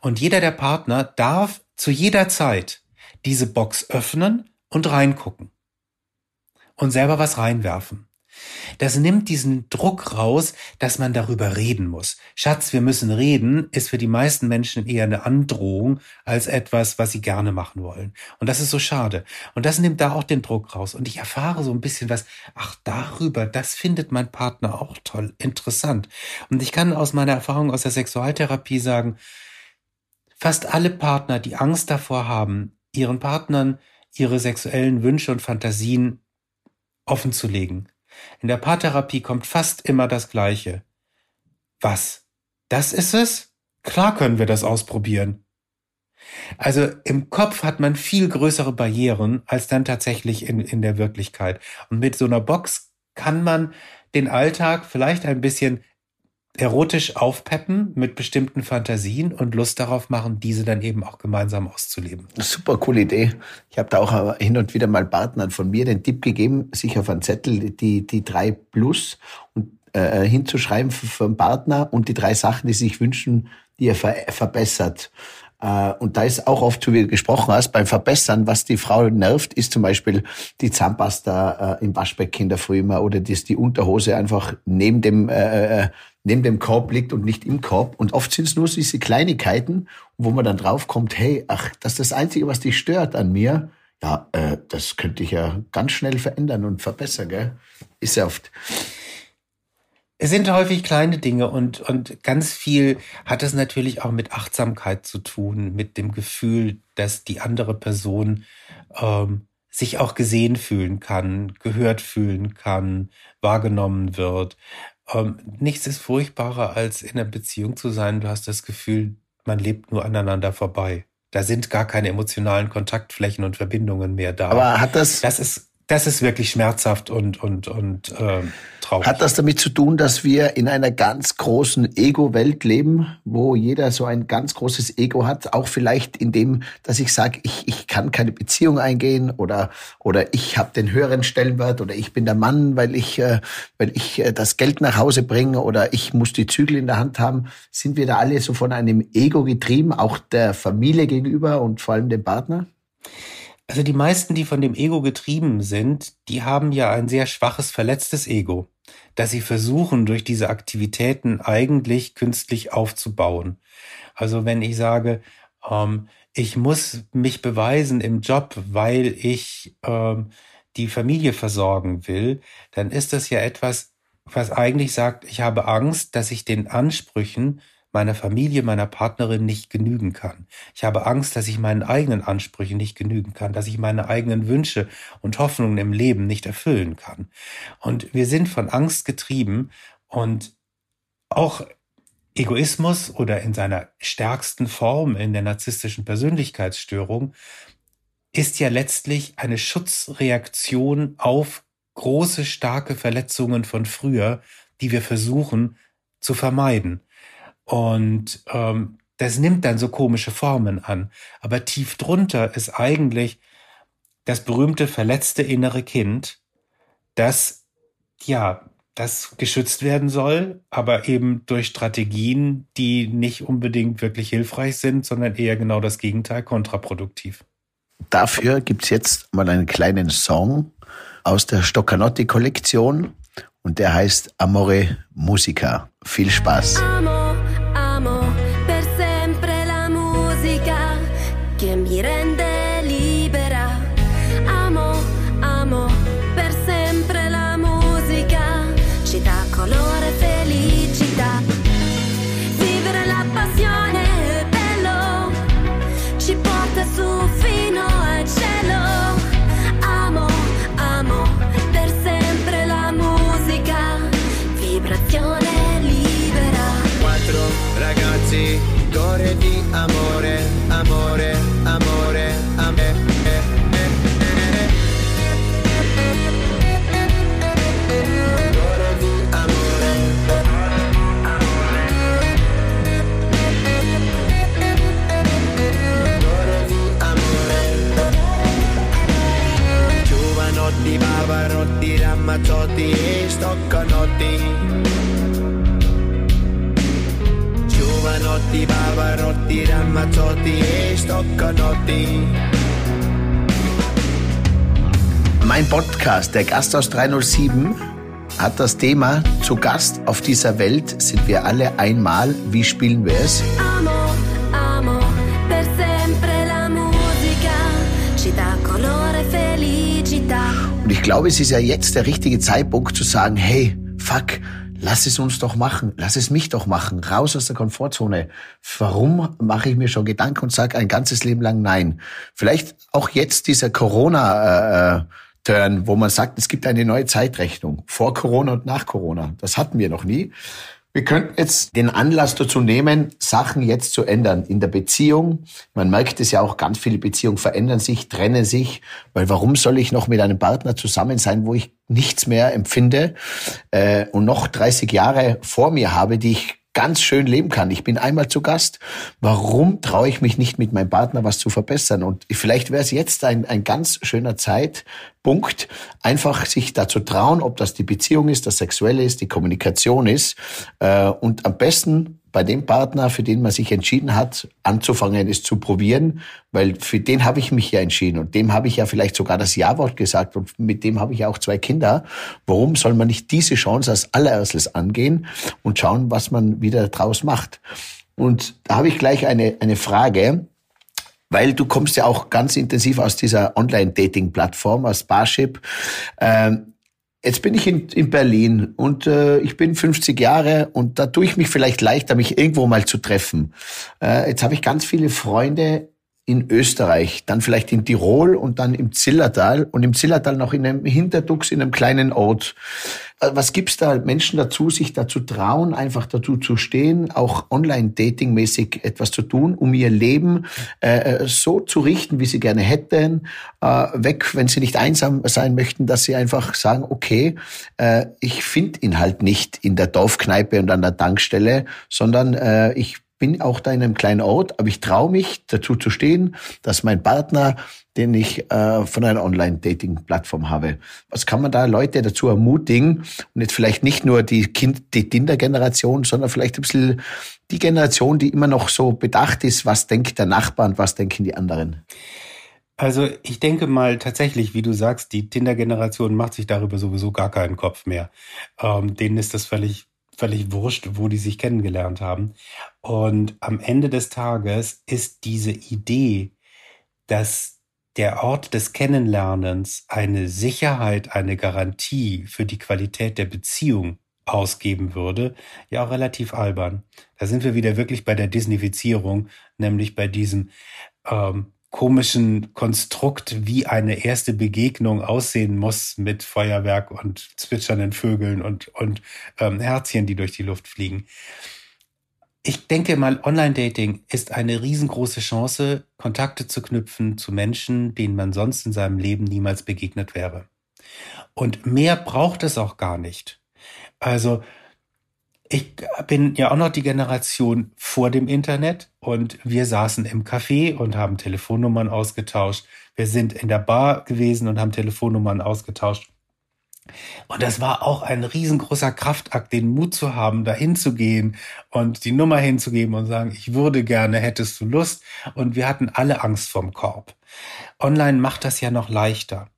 Und jeder der Partner darf zu jeder Zeit diese Box öffnen und reingucken und selber was reinwerfen. Das nimmt diesen Druck raus, dass man darüber reden muss. Schatz, wir müssen reden, ist für die meisten Menschen eher eine Androhung als etwas, was sie gerne machen wollen. Und das ist so schade. Und das nimmt da auch den Druck raus. Und ich erfahre so ein bisschen was, ach, darüber, das findet mein Partner auch toll, interessant. Und ich kann aus meiner Erfahrung aus der Sexualtherapie sagen, fast alle Partner, die Angst davor haben, ihren Partnern ihre sexuellen Wünsche und Fantasien offen zu legen. In der Paartherapie kommt fast immer das Gleiche. Was? Das ist es? Klar können wir das ausprobieren. Also im Kopf hat man viel größere Barrieren als dann tatsächlich in, in der Wirklichkeit. Und mit so einer Box kann man den Alltag vielleicht ein bisschen erotisch aufpeppen mit bestimmten Fantasien und Lust darauf machen, diese dann eben auch gemeinsam auszuleben. Super coole Idee. Ich habe da auch hin und wieder mal Partnern von mir den Tipp gegeben, sich auf einen Zettel die, die drei Plus und, äh, hinzuschreiben einen Partner und die drei Sachen, die sich wünschen, die er ver verbessert. Äh, und da ist auch oft, wie du gesprochen hast, beim Verbessern, was die Frau nervt, ist zum Beispiel die Zahnpasta äh, im Waschbecken in der Früh immer oder die, die Unterhose einfach neben dem äh, äh neben dem Korb liegt und nicht im Korb. Und oft sind es nur diese Kleinigkeiten, wo man dann draufkommt, hey, ach, das ist das Einzige, was dich stört an mir. Ja, äh, das könnte ich ja ganz schnell verändern und verbessern, gell? Ist ja oft. Es sind häufig kleine Dinge und, und ganz viel hat es natürlich auch mit Achtsamkeit zu tun, mit dem Gefühl, dass die andere Person ähm, sich auch gesehen fühlen kann, gehört fühlen kann, wahrgenommen wird. Ähm, nichts ist furchtbarer, als in einer Beziehung zu sein. Du hast das Gefühl, man lebt nur aneinander vorbei. Da sind gar keine emotionalen Kontaktflächen und Verbindungen mehr da. Aber hat das? Das ist das ist wirklich schmerzhaft und, und, und äh, traurig. Hat das damit zu tun, dass wir in einer ganz großen Ego-Welt leben, wo jeder so ein ganz großes Ego hat? Auch vielleicht in dem, dass ich sage, ich, ich kann keine Beziehung eingehen oder, oder ich habe den höheren Stellenwert oder ich bin der Mann, weil ich, äh, weil ich äh, das Geld nach Hause bringe oder ich muss die Zügel in der Hand haben. Sind wir da alle so von einem Ego getrieben, auch der Familie gegenüber und vor allem dem Partner? Also die meisten, die von dem Ego getrieben sind, die haben ja ein sehr schwaches, verletztes Ego, das sie versuchen, durch diese Aktivitäten eigentlich künstlich aufzubauen. Also wenn ich sage, ähm, ich muss mich beweisen im Job, weil ich ähm, die Familie versorgen will, dann ist das ja etwas, was eigentlich sagt, ich habe Angst, dass ich den Ansprüchen meiner Familie, meiner Partnerin nicht genügen kann. Ich habe Angst, dass ich meinen eigenen Ansprüchen nicht genügen kann, dass ich meine eigenen Wünsche und Hoffnungen im Leben nicht erfüllen kann. Und wir sind von Angst getrieben und auch Egoismus oder in seiner stärksten Form in der narzisstischen Persönlichkeitsstörung ist ja letztlich eine Schutzreaktion auf große, starke Verletzungen von früher, die wir versuchen zu vermeiden. Und ähm, das nimmt dann so komische Formen an. Aber tief drunter ist eigentlich das berühmte verletzte innere Kind, das, ja, das geschützt werden soll, aber eben durch Strategien, die nicht unbedingt wirklich hilfreich sind, sondern eher genau das Gegenteil, kontraproduktiv. Dafür gibt's jetzt mal einen kleinen Song aus der Stoccanotti-Kollektion und der heißt Amore Musica. Viel Spaß. Amor. Giovanotti, Bavarotti, Ramazzotti e Stoccanotti Mein Podcast, der Gast aus 307, hat das Thema Zu Gast auf dieser Welt sind wir alle einmal. Wie spielen wir es? Amor. Und ich glaube, es ist ja jetzt der richtige Zeitpunkt zu sagen, hey, fuck, lass es uns doch machen, lass es mich doch machen, raus aus der Komfortzone. Warum mache ich mir schon Gedanken und sage ein ganzes Leben lang nein? Vielleicht auch jetzt dieser Corona. Äh, Turn, wo man sagt, es gibt eine neue Zeitrechnung vor Corona und nach Corona. Das hatten wir noch nie. Wir könnten jetzt den Anlass dazu nehmen, Sachen jetzt zu ändern in der Beziehung. Man merkt es ja auch, ganz viele Beziehungen verändern sich, trennen sich, weil warum soll ich noch mit einem Partner zusammen sein, wo ich nichts mehr empfinde äh, und noch 30 Jahre vor mir habe, die ich ganz schön leben kann. Ich bin einmal zu Gast. Warum traue ich mich nicht mit meinem Partner was zu verbessern? Und vielleicht wäre es jetzt ein, ein ganz schöner Zeitpunkt, einfach sich dazu trauen, ob das die Beziehung ist, das Sexuelle ist, die Kommunikation ist. Äh, und am besten bei dem Partner, für den man sich entschieden hat, anzufangen, es zu probieren, weil für den habe ich mich ja entschieden und dem habe ich ja vielleicht sogar das Ja-Wort gesagt und mit dem habe ich auch zwei Kinder. Warum soll man nicht diese Chance als allererstes angehen und schauen, was man wieder draus macht? Und da habe ich gleich eine, eine Frage, weil du kommst ja auch ganz intensiv aus dieser Online-Dating-Plattform, aus Barship. Ähm, Jetzt bin ich in, in Berlin und äh, ich bin 50 Jahre und da tue ich mich vielleicht leichter, mich irgendwo mal zu treffen. Äh, jetzt habe ich ganz viele Freunde in Österreich, dann vielleicht in Tirol und dann im Zillertal und im Zillertal noch in einem Hinterdux in einem kleinen Ort. Äh, was gibt's da Menschen dazu, sich dazu trauen, einfach dazu zu stehen, auch online-dating-mäßig etwas zu tun, um ihr Leben äh, äh, so zu richten, wie sie gerne hätten, äh, weg, wenn sie nicht einsam sein möchten, dass sie einfach sagen, okay, äh, ich finde ihn halt nicht in der Dorfkneipe und an der Tankstelle, sondern äh, ich bin auch da in einem kleinen Ort, aber ich traue mich dazu zu stehen, dass mein Partner, den ich äh, von einer Online-Dating-Plattform habe. Was kann man da Leute dazu ermutigen und jetzt vielleicht nicht nur die die Tinder-Generation, sondern vielleicht ein bisschen die Generation, die immer noch so bedacht ist, was denkt der Nachbar und was denken die anderen? Also ich denke mal tatsächlich, wie du sagst, die Tinder-Generation macht sich darüber sowieso gar keinen Kopf mehr. Ähm, denen ist das völlig völlig wurscht, wo die sich kennengelernt haben. Und am Ende des Tages ist diese Idee, dass der Ort des Kennenlernens eine Sicherheit, eine Garantie für die Qualität der Beziehung ausgeben würde, ja auch relativ albern. Da sind wir wieder wirklich bei der Disneyfizierung, nämlich bei diesem ähm, komischen Konstrukt, wie eine erste Begegnung aussehen muss mit Feuerwerk und zwitschernden Vögeln und, und ähm, Herzchen, die durch die Luft fliegen. Ich denke mal, Online-Dating ist eine riesengroße Chance, Kontakte zu knüpfen zu Menschen, denen man sonst in seinem Leben niemals begegnet wäre. Und mehr braucht es auch gar nicht. Also ich bin ja auch noch die Generation vor dem Internet und wir saßen im Café und haben Telefonnummern ausgetauscht. Wir sind in der Bar gewesen und haben Telefonnummern ausgetauscht. Und das war auch ein riesengroßer Kraftakt, den Mut zu haben, dahin zu gehen und die Nummer hinzugeben und sagen, ich würde gerne, hättest du Lust? Und wir hatten alle Angst vom Korb. Online macht das ja noch leichter.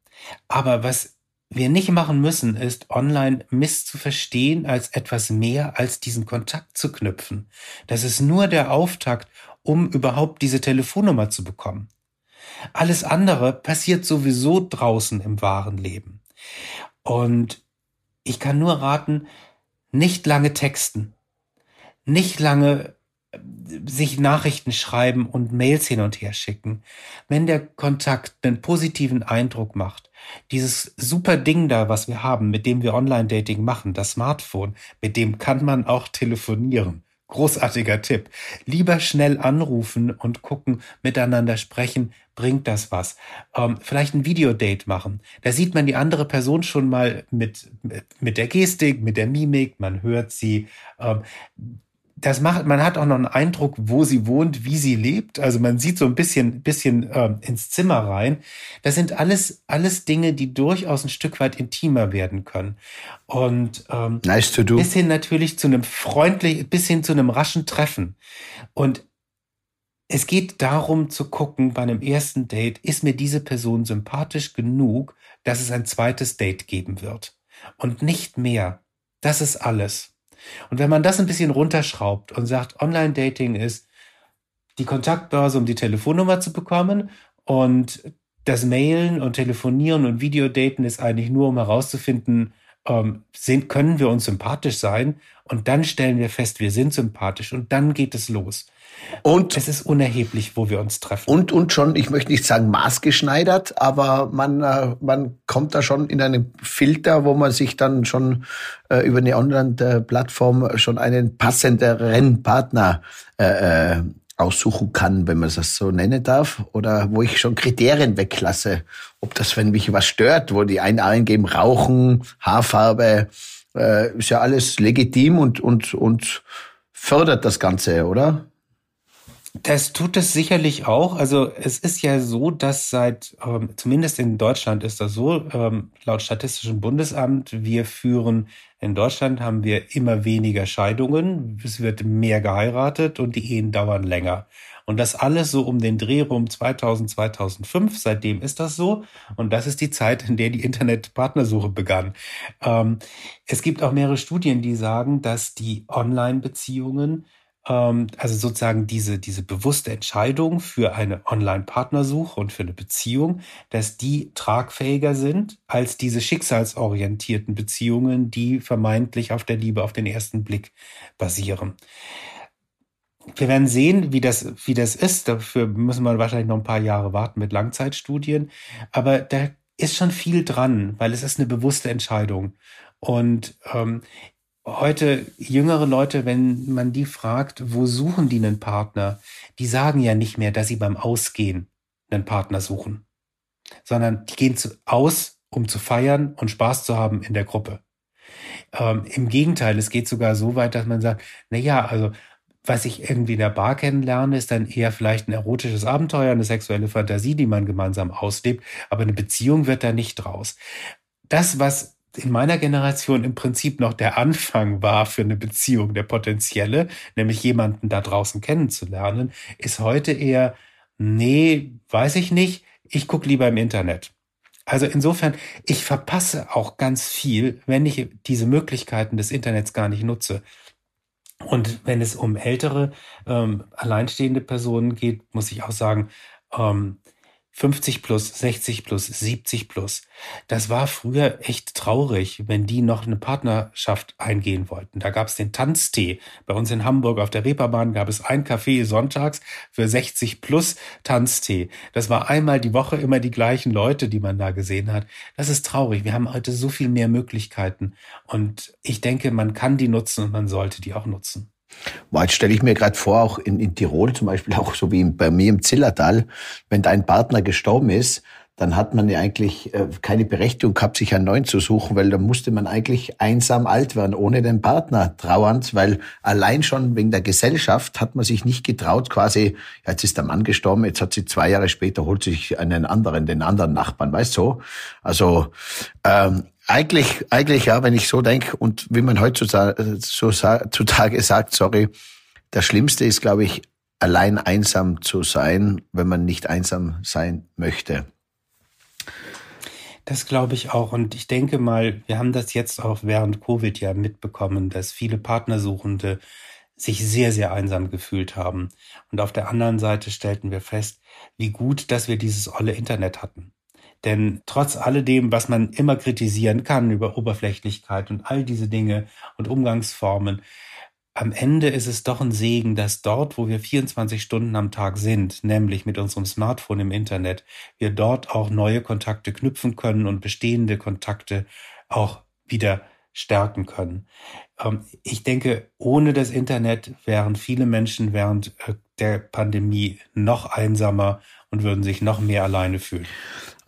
Aber was wir nicht machen müssen, ist online Mist zu verstehen als etwas mehr als diesen Kontakt zu knüpfen. Das ist nur der Auftakt, um überhaupt diese Telefonnummer zu bekommen. Alles andere passiert sowieso draußen im wahren Leben. Und ich kann nur raten, nicht lange texten, nicht lange sich Nachrichten schreiben und Mails hin und her schicken. Wenn der Kontakt einen positiven Eindruck macht, dieses super Ding da, was wir haben, mit dem wir Online-Dating machen, das Smartphone, mit dem kann man auch telefonieren. Großartiger Tipp. Lieber schnell anrufen und gucken, miteinander sprechen, bringt das was. Ähm, vielleicht ein Videodate machen. Da sieht man die andere Person schon mal mit, mit, der Gestik, mit der Mimik, man hört sie. Ähm, das macht, man hat auch noch einen Eindruck, wo sie wohnt, wie sie lebt. Also man sieht so ein bisschen, bisschen ähm, ins Zimmer rein. Das sind alles, alles Dinge, die durchaus ein Stück weit intimer werden können. Und ähm, nice to do. bis hin natürlich zu einem freundlich, bis hin zu einem raschen Treffen. Und es geht darum zu gucken, bei einem ersten Date, ist mir diese Person sympathisch genug, dass es ein zweites Date geben wird. Und nicht mehr. Das ist alles. Und wenn man das ein bisschen runterschraubt und sagt, Online-Dating ist die Kontaktbörse, um die Telefonnummer zu bekommen und das Mailen und Telefonieren und Videodaten ist eigentlich nur, um herauszufinden, ähm, sind, können wir uns sympathisch sein und dann stellen wir fest, wir sind sympathisch und dann geht es los. Und es ist unerheblich, wo wir uns treffen. Und und schon, ich möchte nicht sagen maßgeschneidert, aber man äh, man kommt da schon in einen Filter, wo man sich dann schon äh, über eine Online-Plattform schon einen passenderen Partner äh, äh, aussuchen kann, wenn man das so nennen darf, oder wo ich schon Kriterien weglasse, ob das, wenn mich was stört, wo die einen eingeben, Rauchen, Haarfarbe, äh, ist ja alles legitim und und und fördert das Ganze, oder? Das tut es sicherlich auch. Also es ist ja so, dass seit, ähm, zumindest in Deutschland ist das so, ähm, laut Statistischem Bundesamt, wir führen, in Deutschland haben wir immer weniger Scheidungen, es wird mehr geheiratet und die Ehen dauern länger. Und das alles so um den Dreh rum 2000, 2005. Seitdem ist das so. Und das ist die Zeit, in der die Internetpartnersuche begann. Ähm, es gibt auch mehrere Studien, die sagen, dass die Online-Beziehungen also sozusagen diese, diese bewusste Entscheidung für eine Online-Partnersuche und für eine Beziehung, dass die tragfähiger sind als diese schicksalsorientierten Beziehungen, die vermeintlich auf der Liebe auf den ersten Blick basieren wir werden sehen, wie das, wie das ist. Dafür müssen wir wahrscheinlich noch ein paar Jahre warten mit Langzeitstudien. Aber da ist schon viel dran, weil es ist eine bewusste Entscheidung. Und ähm, heute jüngere Leute, wenn man die fragt, wo suchen die einen Partner, die sagen ja nicht mehr, dass sie beim Ausgehen einen Partner suchen, sondern die gehen zu, aus, um zu feiern und Spaß zu haben in der Gruppe. Ähm, Im Gegenteil, es geht sogar so weit, dass man sagt, na ja, also was ich irgendwie in der Bar kennenlerne, ist dann eher vielleicht ein erotisches Abenteuer, eine sexuelle Fantasie, die man gemeinsam auslebt, aber eine Beziehung wird da nicht draus. Das, was in meiner Generation im Prinzip noch der Anfang war für eine Beziehung, der potenzielle, nämlich jemanden da draußen kennenzulernen, ist heute eher, nee, weiß ich nicht, ich gucke lieber im Internet. Also insofern, ich verpasse auch ganz viel, wenn ich diese Möglichkeiten des Internets gar nicht nutze. Und wenn es um ältere, ähm, alleinstehende Personen geht, muss ich auch sagen, ähm, 50 plus, 60 plus, 70 plus. Das war früher echt traurig, wenn die noch eine Partnerschaft eingehen wollten. Da gab es den Tanztee. Bei uns in Hamburg auf der Reeperbahn gab es ein Café sonntags für 60 plus Tanztee. Das war einmal die Woche immer die gleichen Leute, die man da gesehen hat. Das ist traurig. Wir haben heute so viel mehr Möglichkeiten. Und ich denke, man kann die nutzen und man sollte die auch nutzen. Jetzt stelle ich mir gerade vor, auch in, in Tirol zum Beispiel, auch so wie bei mir im Zillertal, wenn dein Partner gestorben ist, dann hat man ja eigentlich äh, keine Berechtigung gehabt, sich einen neuen zu suchen, weil da musste man eigentlich einsam alt werden, ohne den Partner trauernd, weil allein schon wegen der Gesellschaft hat man sich nicht getraut, quasi, jetzt ist der Mann gestorben, jetzt hat sie zwei Jahre später, holt sich einen anderen, den anderen Nachbarn, weißt du? So? Also ähm, eigentlich, eigentlich ja, wenn ich so denke und wie man heutzutage sagt, sorry, das Schlimmste ist, glaube ich, allein einsam zu sein, wenn man nicht einsam sein möchte. Das glaube ich auch. Und ich denke mal, wir haben das jetzt auch während Covid ja mitbekommen, dass viele Partnersuchende sich sehr, sehr einsam gefühlt haben. Und auf der anderen Seite stellten wir fest, wie gut, dass wir dieses olle Internet hatten. Denn trotz alledem, was man immer kritisieren kann über Oberflächlichkeit und all diese Dinge und Umgangsformen, am Ende ist es doch ein Segen, dass dort, wo wir 24 Stunden am Tag sind, nämlich mit unserem Smartphone im Internet, wir dort auch neue Kontakte knüpfen können und bestehende Kontakte auch wieder stärken können. Ähm, ich denke, ohne das Internet wären viele Menschen während äh, der Pandemie noch einsamer und würden sich noch mehr alleine fühlen.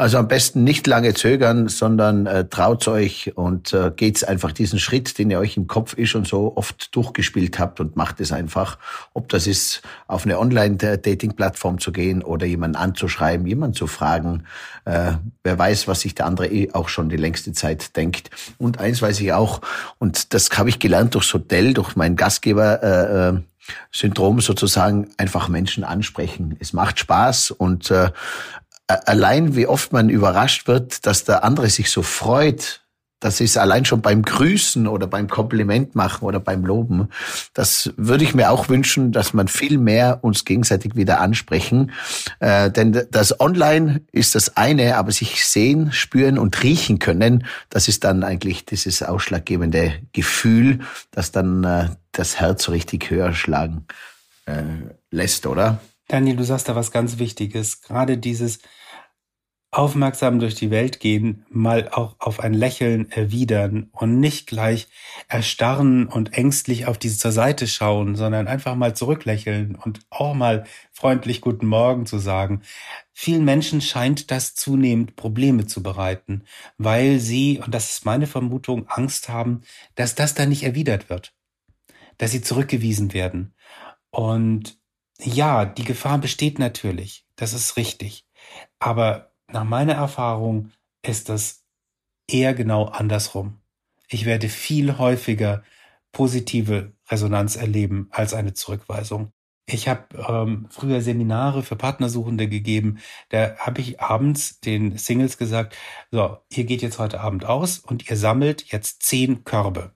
Also am besten nicht lange zögern, sondern äh, traut euch und äh, geht's einfach diesen Schritt, den ihr euch im Kopf eh schon so oft durchgespielt habt und macht es einfach. Ob das ist, auf eine Online-Dating-Plattform zu gehen oder jemanden anzuschreiben, jemanden zu fragen. Äh, wer weiß, was sich der andere eh auch schon die längste Zeit denkt. Und eins weiß ich auch, und das habe ich gelernt durchs Hotel, durch meinen Gastgeber, äh, äh, Syndrom sozusagen einfach Menschen ansprechen. Es macht Spaß und äh, allein wie oft man überrascht wird, dass der andere sich so freut, das ist allein schon beim Grüßen oder beim Kompliment machen oder beim Loben. Das würde ich mir auch wünschen, dass man viel mehr uns gegenseitig wieder ansprechen. Äh, denn das Online ist das eine, aber sich sehen, spüren und riechen können, das ist dann eigentlich dieses ausschlaggebende Gefühl, das dann äh, das Herz so richtig höher schlagen äh, lässt, oder? Daniel, du sagst da was ganz Wichtiges. Gerade dieses, aufmerksam durch die Welt gehen, mal auch auf ein Lächeln erwidern und nicht gleich erstarren und ängstlich auf diese zur Seite schauen, sondern einfach mal zurücklächeln und auch mal freundlich Guten Morgen zu sagen. Vielen Menschen scheint das zunehmend Probleme zu bereiten, weil sie, und das ist meine Vermutung, Angst haben, dass das dann nicht erwidert wird, dass sie zurückgewiesen werden. Und ja, die Gefahr besteht natürlich. Das ist richtig. Aber nach meiner Erfahrung ist das eher genau andersrum. Ich werde viel häufiger positive Resonanz erleben als eine Zurückweisung. Ich habe ähm, früher Seminare für Partnersuchende gegeben. Da habe ich abends den Singles gesagt, so, ihr geht jetzt heute Abend aus und ihr sammelt jetzt zehn Körbe.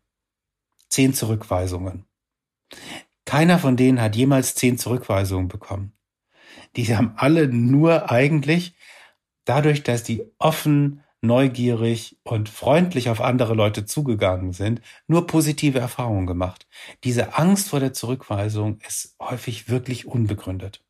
Zehn Zurückweisungen. Keiner von denen hat jemals zehn Zurückweisungen bekommen. Die haben alle nur eigentlich dadurch, dass die offen neugierig und freundlich auf andere Leute zugegangen sind, nur positive Erfahrungen gemacht. Diese Angst vor der Zurückweisung ist häufig wirklich unbegründet.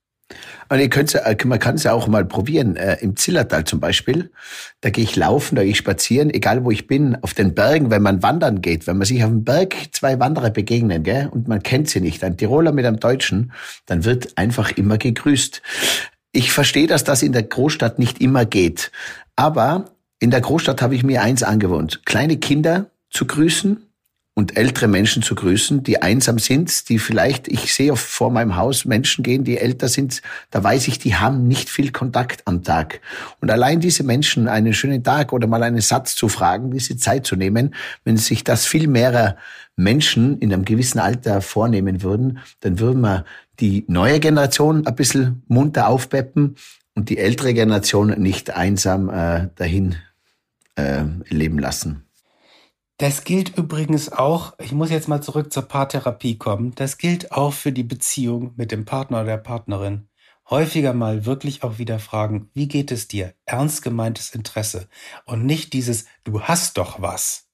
Und ihr könnt, man kann es ja auch mal probieren. Äh, Im Zillertal zum Beispiel, da gehe ich laufen, da gehe ich spazieren, egal wo ich bin, auf den Bergen, wenn man wandern geht, wenn man sich auf dem Berg zwei Wanderer begegnen, gell, und man kennt sie nicht, ein Tiroler mit einem Deutschen, dann wird einfach immer gegrüßt. Ich verstehe, dass das in der Großstadt nicht immer geht. Aber in der Großstadt habe ich mir eins angewohnt. Kleine Kinder zu grüßen und ältere Menschen zu grüßen, die einsam sind, die vielleicht, ich sehe vor meinem Haus Menschen gehen, die älter sind, da weiß ich, die haben nicht viel Kontakt am Tag. Und allein diese Menschen einen schönen Tag oder mal einen Satz zu fragen, diese Zeit zu nehmen, wenn sich das viel mehrer Menschen in einem gewissen Alter vornehmen würden, dann würden wir die neue Generation ein bisschen munter aufpeppen und die ältere Generation nicht einsam äh, dahin äh, leben lassen. Das gilt übrigens auch, ich muss jetzt mal zurück zur Paartherapie kommen, das gilt auch für die Beziehung mit dem Partner oder der Partnerin. Häufiger mal wirklich auch wieder fragen, wie geht es dir? Ernst gemeintes Interesse und nicht dieses, du hast doch was.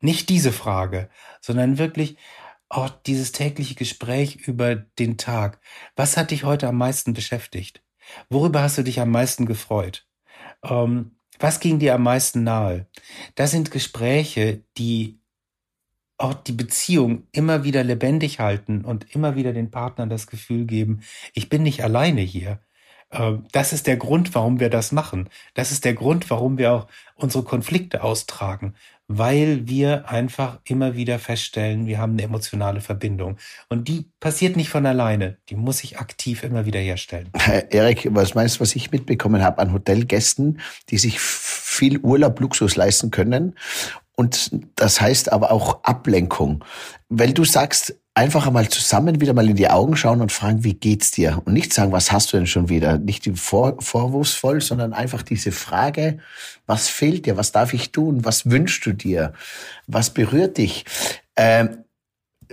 Nicht diese Frage, sondern wirklich auch dieses tägliche Gespräch über den Tag. Was hat dich heute am meisten beschäftigt? Worüber hast du dich am meisten gefreut? Ähm, was ging dir am meisten nahe? Das sind Gespräche, die auch die Beziehung immer wieder lebendig halten und immer wieder den Partnern das Gefühl geben, ich bin nicht alleine hier. Ähm, das ist der Grund, warum wir das machen. Das ist der Grund, warum wir auch unsere Konflikte austragen, weil wir einfach immer wieder feststellen, wir haben eine emotionale Verbindung. Und die passiert nicht von alleine. Die muss ich aktiv immer wieder herstellen. Erik, was meinst du, was ich mitbekommen habe an Hotelgästen, die sich viel Urlaub, Luxus leisten können? Und das heißt aber auch Ablenkung. Weil du sagst, einfach einmal zusammen wieder mal in die Augen schauen und fragen, wie geht's dir? Und nicht sagen, was hast du denn schon wieder? Nicht vor, vorwurfsvoll, sondern einfach diese Frage, was fehlt dir? Was darf ich tun? Was wünschst du dir? Was berührt dich? Ähm,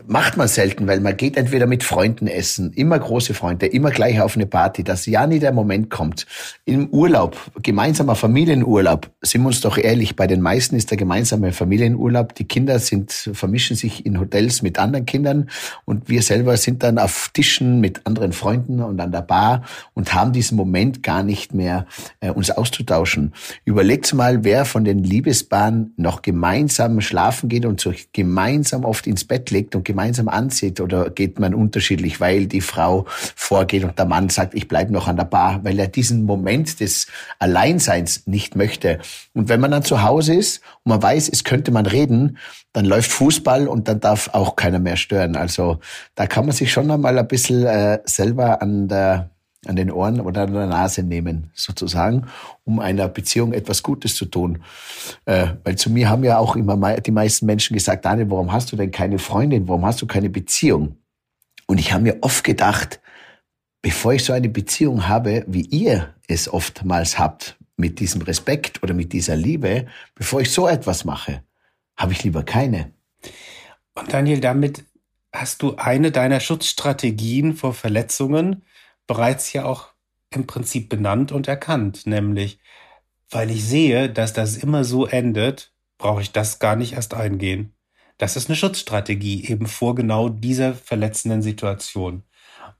macht man selten, weil man geht entweder mit Freunden essen, immer große Freunde, immer gleich auf eine Party, dass ja nie der Moment kommt. Im Urlaub, gemeinsamer Familienurlaub, sind wir uns doch ehrlich, bei den meisten ist der gemeinsame Familienurlaub, die Kinder sind, vermischen sich in Hotels mit anderen Kindern und wir selber sind dann auf Tischen mit anderen Freunden und an der Bar und haben diesen Moment gar nicht mehr, äh, uns auszutauschen. Überlegt mal, wer von den Liebesbahnen noch gemeinsam schlafen geht und sich gemeinsam oft ins Bett legt und gemeinsam ansieht oder geht man unterschiedlich, weil die Frau vorgeht und der Mann sagt, ich bleibe noch an der Bar, weil er diesen Moment des Alleinseins nicht möchte. Und wenn man dann zu Hause ist und man weiß, es könnte man reden, dann läuft Fußball und dann darf auch keiner mehr stören. Also da kann man sich schon einmal ein bisschen äh, selber an der an den Ohren oder an der Nase nehmen, sozusagen, um einer Beziehung etwas Gutes zu tun. Äh, weil zu mir haben ja auch immer die meisten Menschen gesagt, Daniel, warum hast du denn keine Freundin? Warum hast du keine Beziehung? Und ich habe mir oft gedacht, bevor ich so eine Beziehung habe, wie ihr es oftmals habt, mit diesem Respekt oder mit dieser Liebe, bevor ich so etwas mache, habe ich lieber keine. Und Daniel, damit hast du eine deiner Schutzstrategien vor Verletzungen bereits ja auch im Prinzip benannt und erkannt, nämlich weil ich sehe, dass das immer so endet, brauche ich das gar nicht erst eingehen. Das ist eine Schutzstrategie eben vor genau dieser verletzenden Situation.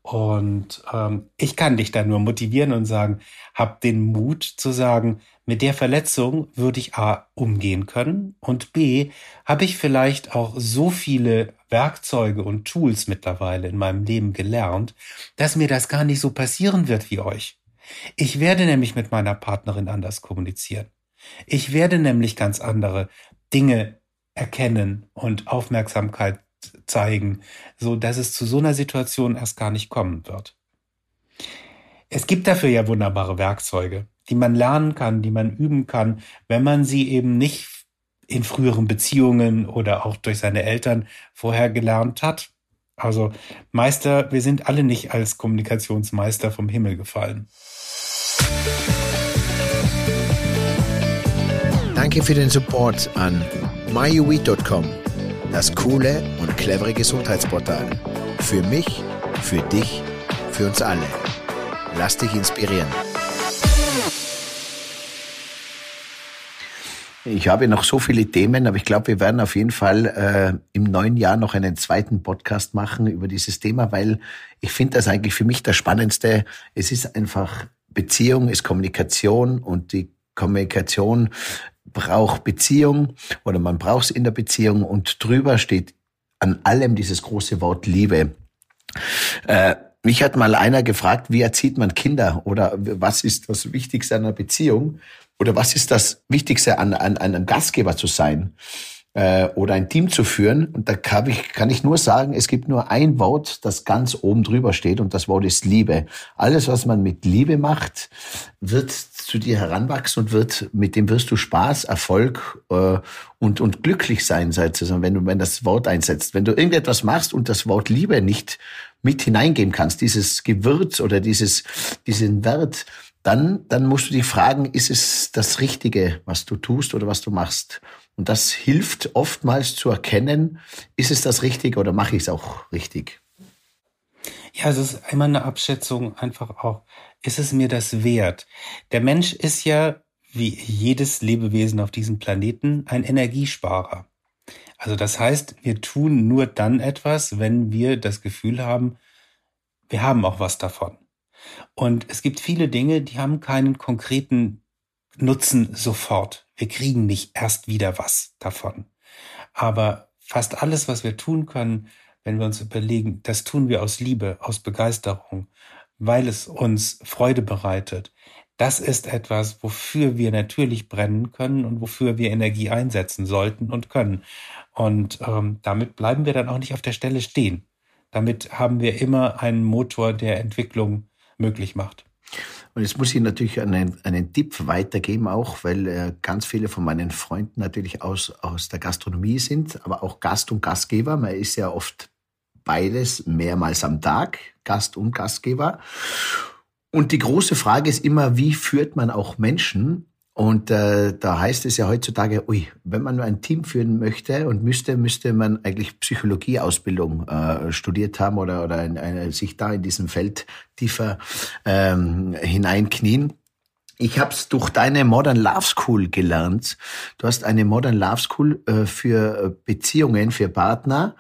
Und ähm, ich kann dich da nur motivieren und sagen, hab den Mut zu sagen, mit der Verletzung würde ich A umgehen können und B habe ich vielleicht auch so viele Werkzeuge und Tools mittlerweile in meinem Leben gelernt, dass mir das gar nicht so passieren wird wie euch. Ich werde nämlich mit meiner Partnerin anders kommunizieren. Ich werde nämlich ganz andere Dinge erkennen und Aufmerksamkeit zeigen, so dass es zu so einer Situation erst gar nicht kommen wird. Es gibt dafür ja wunderbare Werkzeuge, die man lernen kann, die man üben kann, wenn man sie eben nicht in früheren Beziehungen oder auch durch seine Eltern vorher gelernt hat. Also Meister, wir sind alle nicht als Kommunikationsmeister vom Himmel gefallen. Danke für den Support an myuweed.com, das coole und clevere Gesundheitsportal. Für mich, für dich, für uns alle. Lass dich inspirieren. Ich habe noch so viele Themen, aber ich glaube, wir werden auf jeden Fall äh, im neuen Jahr noch einen zweiten Podcast machen über dieses Thema, weil ich finde das eigentlich für mich das Spannendste. Es ist einfach Beziehung, ist Kommunikation und die Kommunikation braucht Beziehung oder man braucht es in der Beziehung und drüber steht an allem dieses große Wort Liebe. Äh, mich hat mal einer gefragt, wie erzieht man Kinder oder was ist das Wichtigste an einer Beziehung oder was ist das Wichtigste an, an, an einem Gastgeber zu sein äh, oder ein Team zu führen. Und da kann ich, kann ich nur sagen, es gibt nur ein Wort, das ganz oben drüber steht und das Wort ist Liebe. Alles, was man mit Liebe macht, wird zu dir heranwachsen und wird, mit dem wirst du Spaß, Erfolg äh, und, und glücklich sein, sozusagen, wenn du, wenn das Wort einsetzt. Wenn du irgendetwas machst und das Wort Liebe nicht mit hineingeben kannst, dieses Gewürz oder dieses, diesen Wert, dann, dann musst du dich fragen, ist es das Richtige, was du tust oder was du machst? Und das hilft oftmals zu erkennen, ist es das Richtige oder mache ich es auch richtig? Ja, es ist immer eine Abschätzung einfach auch, ist es mir das wert? Der Mensch ist ja, wie jedes Lebewesen auf diesem Planeten, ein Energiesparer. Also das heißt, wir tun nur dann etwas, wenn wir das Gefühl haben, wir haben auch was davon. Und es gibt viele Dinge, die haben keinen konkreten Nutzen sofort. Wir kriegen nicht erst wieder was davon. Aber fast alles, was wir tun können, wenn wir uns überlegen, das tun wir aus Liebe, aus Begeisterung, weil es uns Freude bereitet. Das ist etwas, wofür wir natürlich brennen können und wofür wir Energie einsetzen sollten und können. Und ähm, damit bleiben wir dann auch nicht auf der Stelle stehen. Damit haben wir immer einen Motor, der Entwicklung möglich macht. Und jetzt muss ich natürlich einen, einen Tipp weitergeben, auch weil äh, ganz viele von meinen Freunden natürlich aus, aus der Gastronomie sind, aber auch Gast und Gastgeber. Man ist ja oft beides mehrmals am Tag, Gast und Gastgeber. Und die große Frage ist immer, wie führt man auch Menschen? Und äh, da heißt es ja heutzutage, ui, wenn man nur ein Team führen möchte und müsste, müsste man eigentlich Psychologieausbildung äh, studiert haben oder, oder in, eine, sich da in diesem Feld tiefer ähm, hineinknien. Ich habe es durch deine Modern Love School gelernt. Du hast eine Modern Love School äh, für Beziehungen, für Partner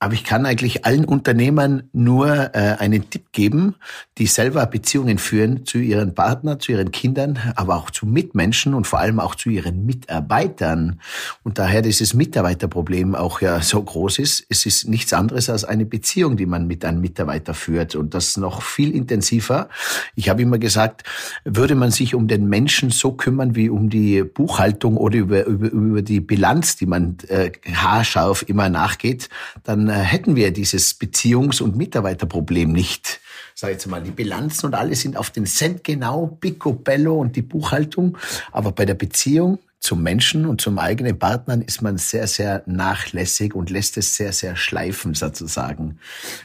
aber ich kann eigentlich allen Unternehmern nur äh, einen Tipp geben, die selber Beziehungen führen zu ihren Partnern, zu ihren Kindern, aber auch zu Mitmenschen und vor allem auch zu ihren Mitarbeitern. Und daher dieses Mitarbeiterproblem auch ja so groß ist. Es ist nichts anderes als eine Beziehung, die man mit einem Mitarbeiter führt und das noch viel intensiver. Ich habe immer gesagt, würde man sich um den Menschen so kümmern wie um die Buchhaltung oder über, über, über die Bilanz, die man äh, haarscharf immer nachgeht, dann äh, hätten wir dieses Beziehungs- und Mitarbeiterproblem nicht. Sag jetzt mal, die Bilanzen und alles sind auf den Cent genau, picobello und die Buchhaltung. Aber bei der Beziehung zum Menschen und zum eigenen Partnern ist man sehr, sehr nachlässig und lässt es sehr, sehr schleifen sozusagen.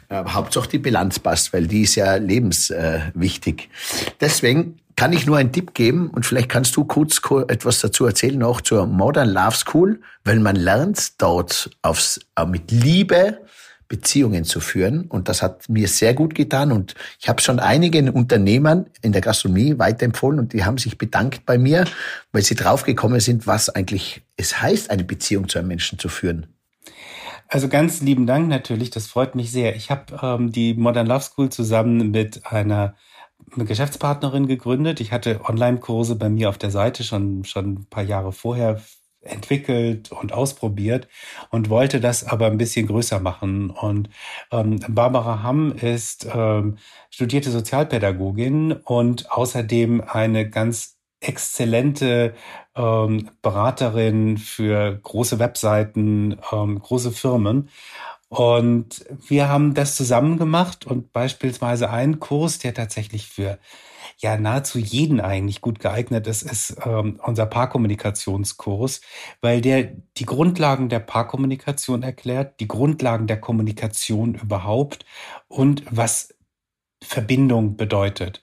Äh, Hauptsache die Bilanz passt, weil die ist ja lebenswichtig. Äh, Deswegen kann ich nur einen Tipp geben und vielleicht kannst du kurz etwas dazu erzählen, auch zur Modern Love School, weil man lernt dort aufs, äh, mit Liebe Beziehungen zu führen und das hat mir sehr gut getan und ich habe schon einigen Unternehmern in der Gastronomie weiterempfohlen und die haben sich bedankt bei mir, weil sie draufgekommen sind, was eigentlich es heißt, eine Beziehung zu einem Menschen zu führen. Also ganz lieben Dank natürlich, das freut mich sehr. Ich habe ähm, die Modern Love School zusammen mit einer eine Geschäftspartnerin gegründet. Ich hatte Online-Kurse bei mir auf der Seite schon, schon ein paar Jahre vorher entwickelt und ausprobiert und wollte das aber ein bisschen größer machen. Und ähm, Barbara Hamm ist ähm, studierte Sozialpädagogin und außerdem eine ganz exzellente ähm, Beraterin für große Webseiten, ähm, große Firmen Und wir haben das zusammen gemacht und beispielsweise einen Kurs, der tatsächlich für ja nahezu jeden eigentlich gut geeignet ist, ist ähm, unser Paarkommunikationskurs, weil der die Grundlagen der Paarkommunikation erklärt, die Grundlagen der Kommunikation überhaupt und was Verbindung bedeutet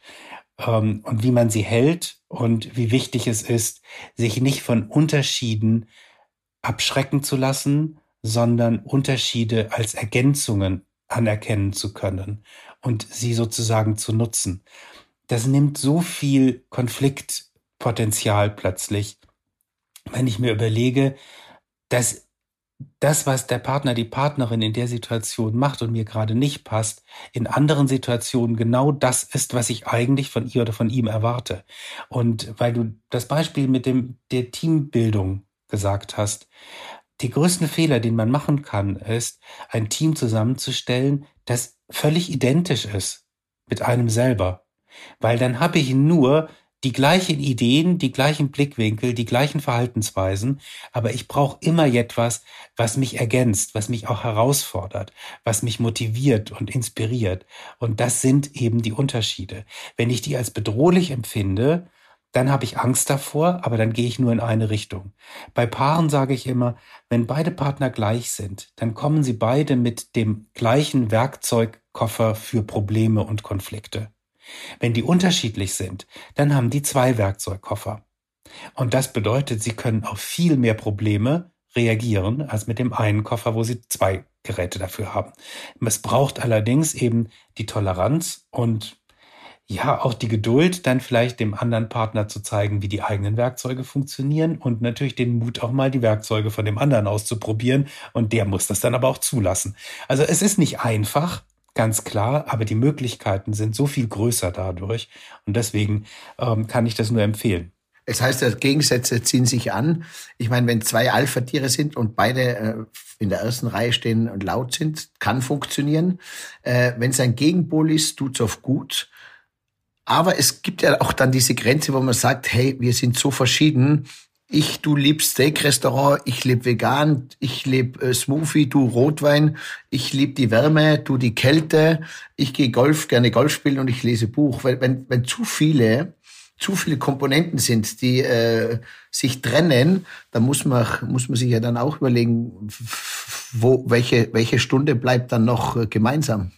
ähm, und wie man sie hält und wie wichtig es ist, sich nicht von Unterschieden abschrecken zu lassen, sondern Unterschiede als Ergänzungen anerkennen zu können und sie sozusagen zu nutzen das nimmt so viel Konfliktpotenzial plötzlich, wenn ich mir überlege, dass das, was der Partner, die Partnerin in der Situation macht und mir gerade nicht passt, in anderen Situationen genau das ist, was ich eigentlich von ihr oder von ihm erwarte. Und weil du das Beispiel mit dem, der Teambildung gesagt hast, die größten Fehler, den man machen kann, ist, ein Team zusammenzustellen, das völlig identisch ist mit einem selber. Weil dann habe ich nur die gleichen Ideen, die gleichen Blickwinkel, die gleichen Verhaltensweisen, aber ich brauche immer etwas, was mich ergänzt, was mich auch herausfordert, was mich motiviert und inspiriert. Und das sind eben die Unterschiede. Wenn ich die als bedrohlich empfinde, dann habe ich Angst davor, aber dann gehe ich nur in eine Richtung. Bei Paaren sage ich immer, wenn beide Partner gleich sind, dann kommen sie beide mit dem gleichen Werkzeugkoffer für Probleme und Konflikte. Wenn die unterschiedlich sind, dann haben die zwei Werkzeugkoffer. Und das bedeutet, sie können auf viel mehr Probleme reagieren als mit dem einen Koffer, wo sie zwei Geräte dafür haben. Es braucht allerdings eben die Toleranz und ja, auch die Geduld, dann vielleicht dem anderen Partner zu zeigen, wie die eigenen Werkzeuge funktionieren und natürlich den Mut auch mal die Werkzeuge von dem anderen auszuprobieren und der muss das dann aber auch zulassen. Also es ist nicht einfach, ganz klar, aber die Möglichkeiten sind so viel größer dadurch und deswegen ähm, kann ich das nur empfehlen. Es heißt, Gegensätze ziehen sich an. Ich meine, wenn zwei Alpha-Tiere sind und beide äh, in der ersten Reihe stehen und laut sind, kann funktionieren. Äh, wenn es ein Gegenpol ist, tut's oft gut. Aber es gibt ja auch dann diese Grenze, wo man sagt, hey, wir sind so verschieden, ich, du liebst Steak-Restaurant, ich lebe vegan, ich lebe äh, Smoothie, du Rotwein, ich liebe die Wärme, du die Kälte, ich gehe Golf, gerne Golf spielen und ich lese Buch. Weil wenn, wenn zu viele, zu viele Komponenten sind, die äh, sich trennen, dann muss man, muss man sich ja dann auch überlegen, wo, welche, welche Stunde bleibt dann noch äh, gemeinsam.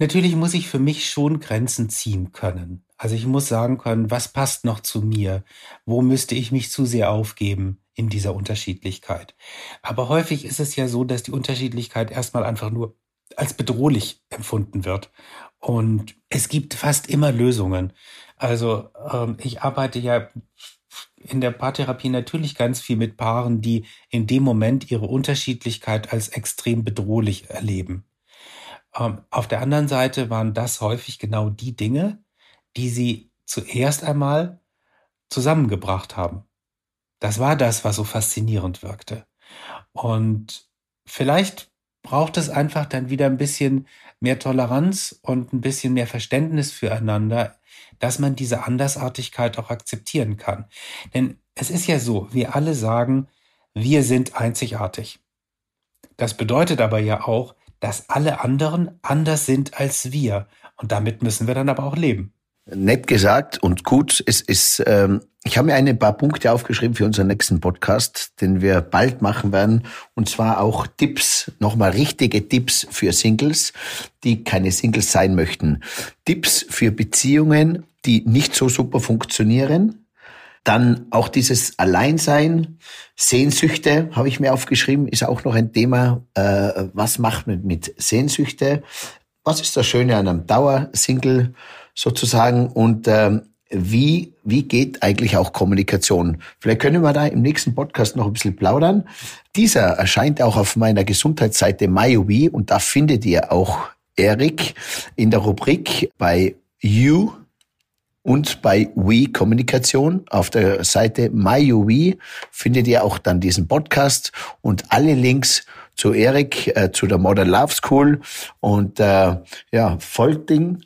Natürlich muss ich für mich schon Grenzen ziehen können. Also ich muss sagen können, was passt noch zu mir? Wo müsste ich mich zu sehr aufgeben in dieser Unterschiedlichkeit? Aber häufig ist es ja so, dass die Unterschiedlichkeit erstmal einfach nur als bedrohlich empfunden wird. Und es gibt fast immer Lösungen. Also ähm, ich arbeite ja in der Paartherapie natürlich ganz viel mit Paaren, die in dem Moment ihre Unterschiedlichkeit als extrem bedrohlich erleben. Ähm, auf der anderen Seite waren das häufig genau die Dinge, die sie zuerst einmal zusammengebracht haben. Das war das, was so faszinierend wirkte. Und vielleicht braucht es einfach dann wieder ein bisschen mehr Toleranz und ein bisschen mehr Verständnis füreinander, dass man diese Andersartigkeit auch akzeptieren kann. Denn es ist ja so, wir alle sagen, wir sind einzigartig. Das bedeutet aber ja auch, dass alle anderen anders sind als wir. Und damit müssen wir dann aber auch leben. Nett gesagt und gut. Es ist, ähm, ich habe mir ein paar Punkte aufgeschrieben für unseren nächsten Podcast, den wir bald machen werden. Und zwar auch Tipps, nochmal richtige Tipps für Singles, die keine Singles sein möchten. Tipps für Beziehungen, die nicht so super funktionieren. Dann auch dieses Alleinsein, Sehnsüchte habe ich mir aufgeschrieben, ist auch noch ein Thema. Äh, was macht man mit Sehnsüchte? Was ist das Schöne an einem Dauersingle sozusagen? Und ähm, wie, wie geht eigentlich auch Kommunikation? Vielleicht können wir da im nächsten Podcast noch ein bisschen plaudern. Dieser erscheint auch auf meiner Gesundheitsseite MyUbi und da findet ihr auch Erik in der Rubrik bei You und bei We Kommunikation auf der Seite MyUWe findet ihr auch dann diesen Podcast und alle Links zu Erik, äh, zu der Modern Love School. Und äh, ja, folgt ihn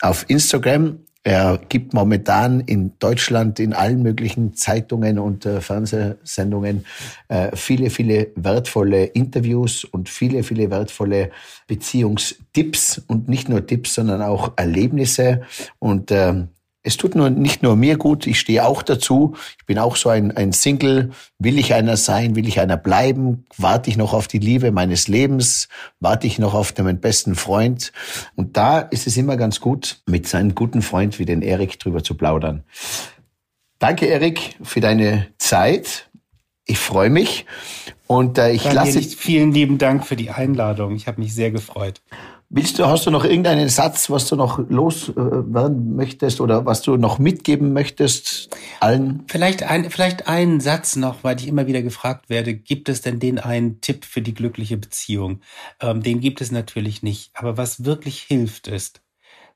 auf Instagram. Er gibt momentan in Deutschland in allen möglichen Zeitungen und äh, Fernsehsendungen äh, viele, viele wertvolle Interviews und viele, viele wertvolle Beziehungstipps. Und nicht nur Tipps, sondern auch Erlebnisse. Und äh, es tut nur, nicht nur mir gut, ich stehe auch dazu. Ich bin auch so ein, ein Single. Will ich einer sein? Will ich einer bleiben? Warte ich noch auf die Liebe meines Lebens? Warte ich noch auf meinen besten Freund? Und da ist es immer ganz gut, mit seinem guten Freund wie den Erik drüber zu plaudern. Danke, Erik, für deine Zeit. Ich freue mich. Und äh, ich Daniel, lasse. Vielen lieben Dank für die Einladung. Ich habe mich sehr gefreut. Willst du, hast du noch irgendeinen Satz, was du noch loswerden möchtest oder was du noch mitgeben möchtest allen? Vielleicht ein, vielleicht einen Satz noch, weil ich immer wieder gefragt werde, gibt es denn den einen Tipp für die glückliche Beziehung? Ähm, den gibt es natürlich nicht. Aber was wirklich hilft ist,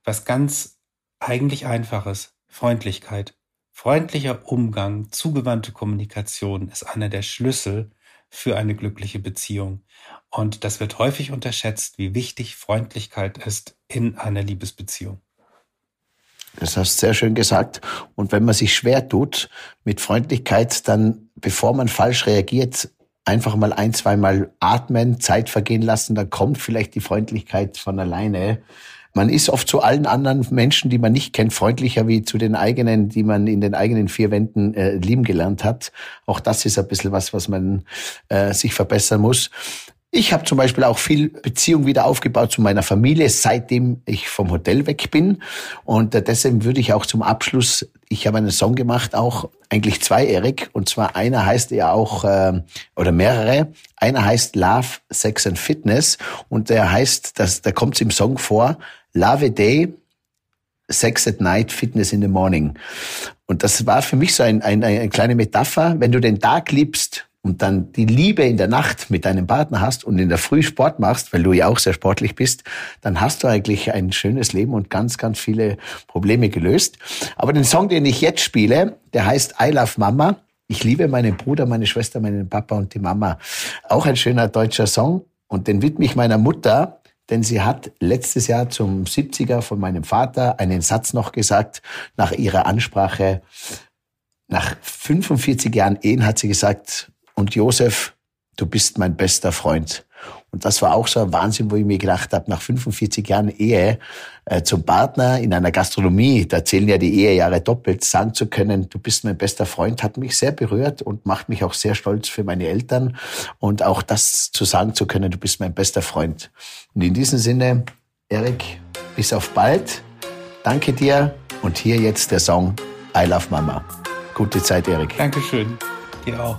was ganz eigentlich einfaches, Freundlichkeit. Freundlicher Umgang, zugewandte Kommunikation ist einer der Schlüssel für eine glückliche Beziehung. Und das wird häufig unterschätzt, wie wichtig Freundlichkeit ist in einer Liebesbeziehung. Das hast du sehr schön gesagt. Und wenn man sich schwer tut mit Freundlichkeit, dann, bevor man falsch reagiert, einfach mal ein, zweimal atmen, Zeit vergehen lassen, dann kommt vielleicht die Freundlichkeit von alleine. Man ist oft zu allen anderen Menschen, die man nicht kennt, freundlicher wie zu den eigenen, die man in den eigenen vier Wänden äh, lieben gelernt hat. Auch das ist ein bisschen was, was man äh, sich verbessern muss. Ich habe zum Beispiel auch viel Beziehung wieder aufgebaut zu meiner Familie, seitdem ich vom Hotel weg bin. Und äh, deswegen würde ich auch zum Abschluss, ich habe einen Song gemacht, auch eigentlich zwei, Erik. Und zwar einer heißt ja auch, äh, oder mehrere. Einer heißt Love, Sex and Fitness. Und der heißt, das, da kommt es im Song vor, Love a Day, Sex at Night, Fitness in the Morning. Und das war für mich so ein, ein, eine kleine Metapher. Wenn du den Tag liebst, und dann die Liebe in der Nacht mit deinem Partner hast und in der Früh Sport machst, weil du ja auch sehr sportlich bist, dann hast du eigentlich ein schönes Leben und ganz, ganz viele Probleme gelöst. Aber den Song, den ich jetzt spiele, der heißt I Love Mama. Ich liebe meinen Bruder, meine Schwester, meinen Papa und die Mama. Auch ein schöner deutscher Song. Und den widme ich meiner Mutter, denn sie hat letztes Jahr zum 70er von meinem Vater einen Satz noch gesagt, nach ihrer Ansprache. Nach 45 Jahren Ehen hat sie gesagt, und Josef, du bist mein bester Freund. Und das war auch so ein Wahnsinn, wo ich mir gedacht habe, nach 45 Jahren Ehe äh, zum Partner in einer Gastronomie, da zählen ja die Ehejahre doppelt, sagen zu können, du bist mein bester Freund, hat mich sehr berührt und macht mich auch sehr stolz für meine Eltern. Und auch das zu sagen zu können, du bist mein bester Freund. Und in diesem Sinne, Erik, bis auf bald. Danke dir. Und hier jetzt der Song I Love Mama. Gute Zeit, Erik. Dankeschön. Dir auch.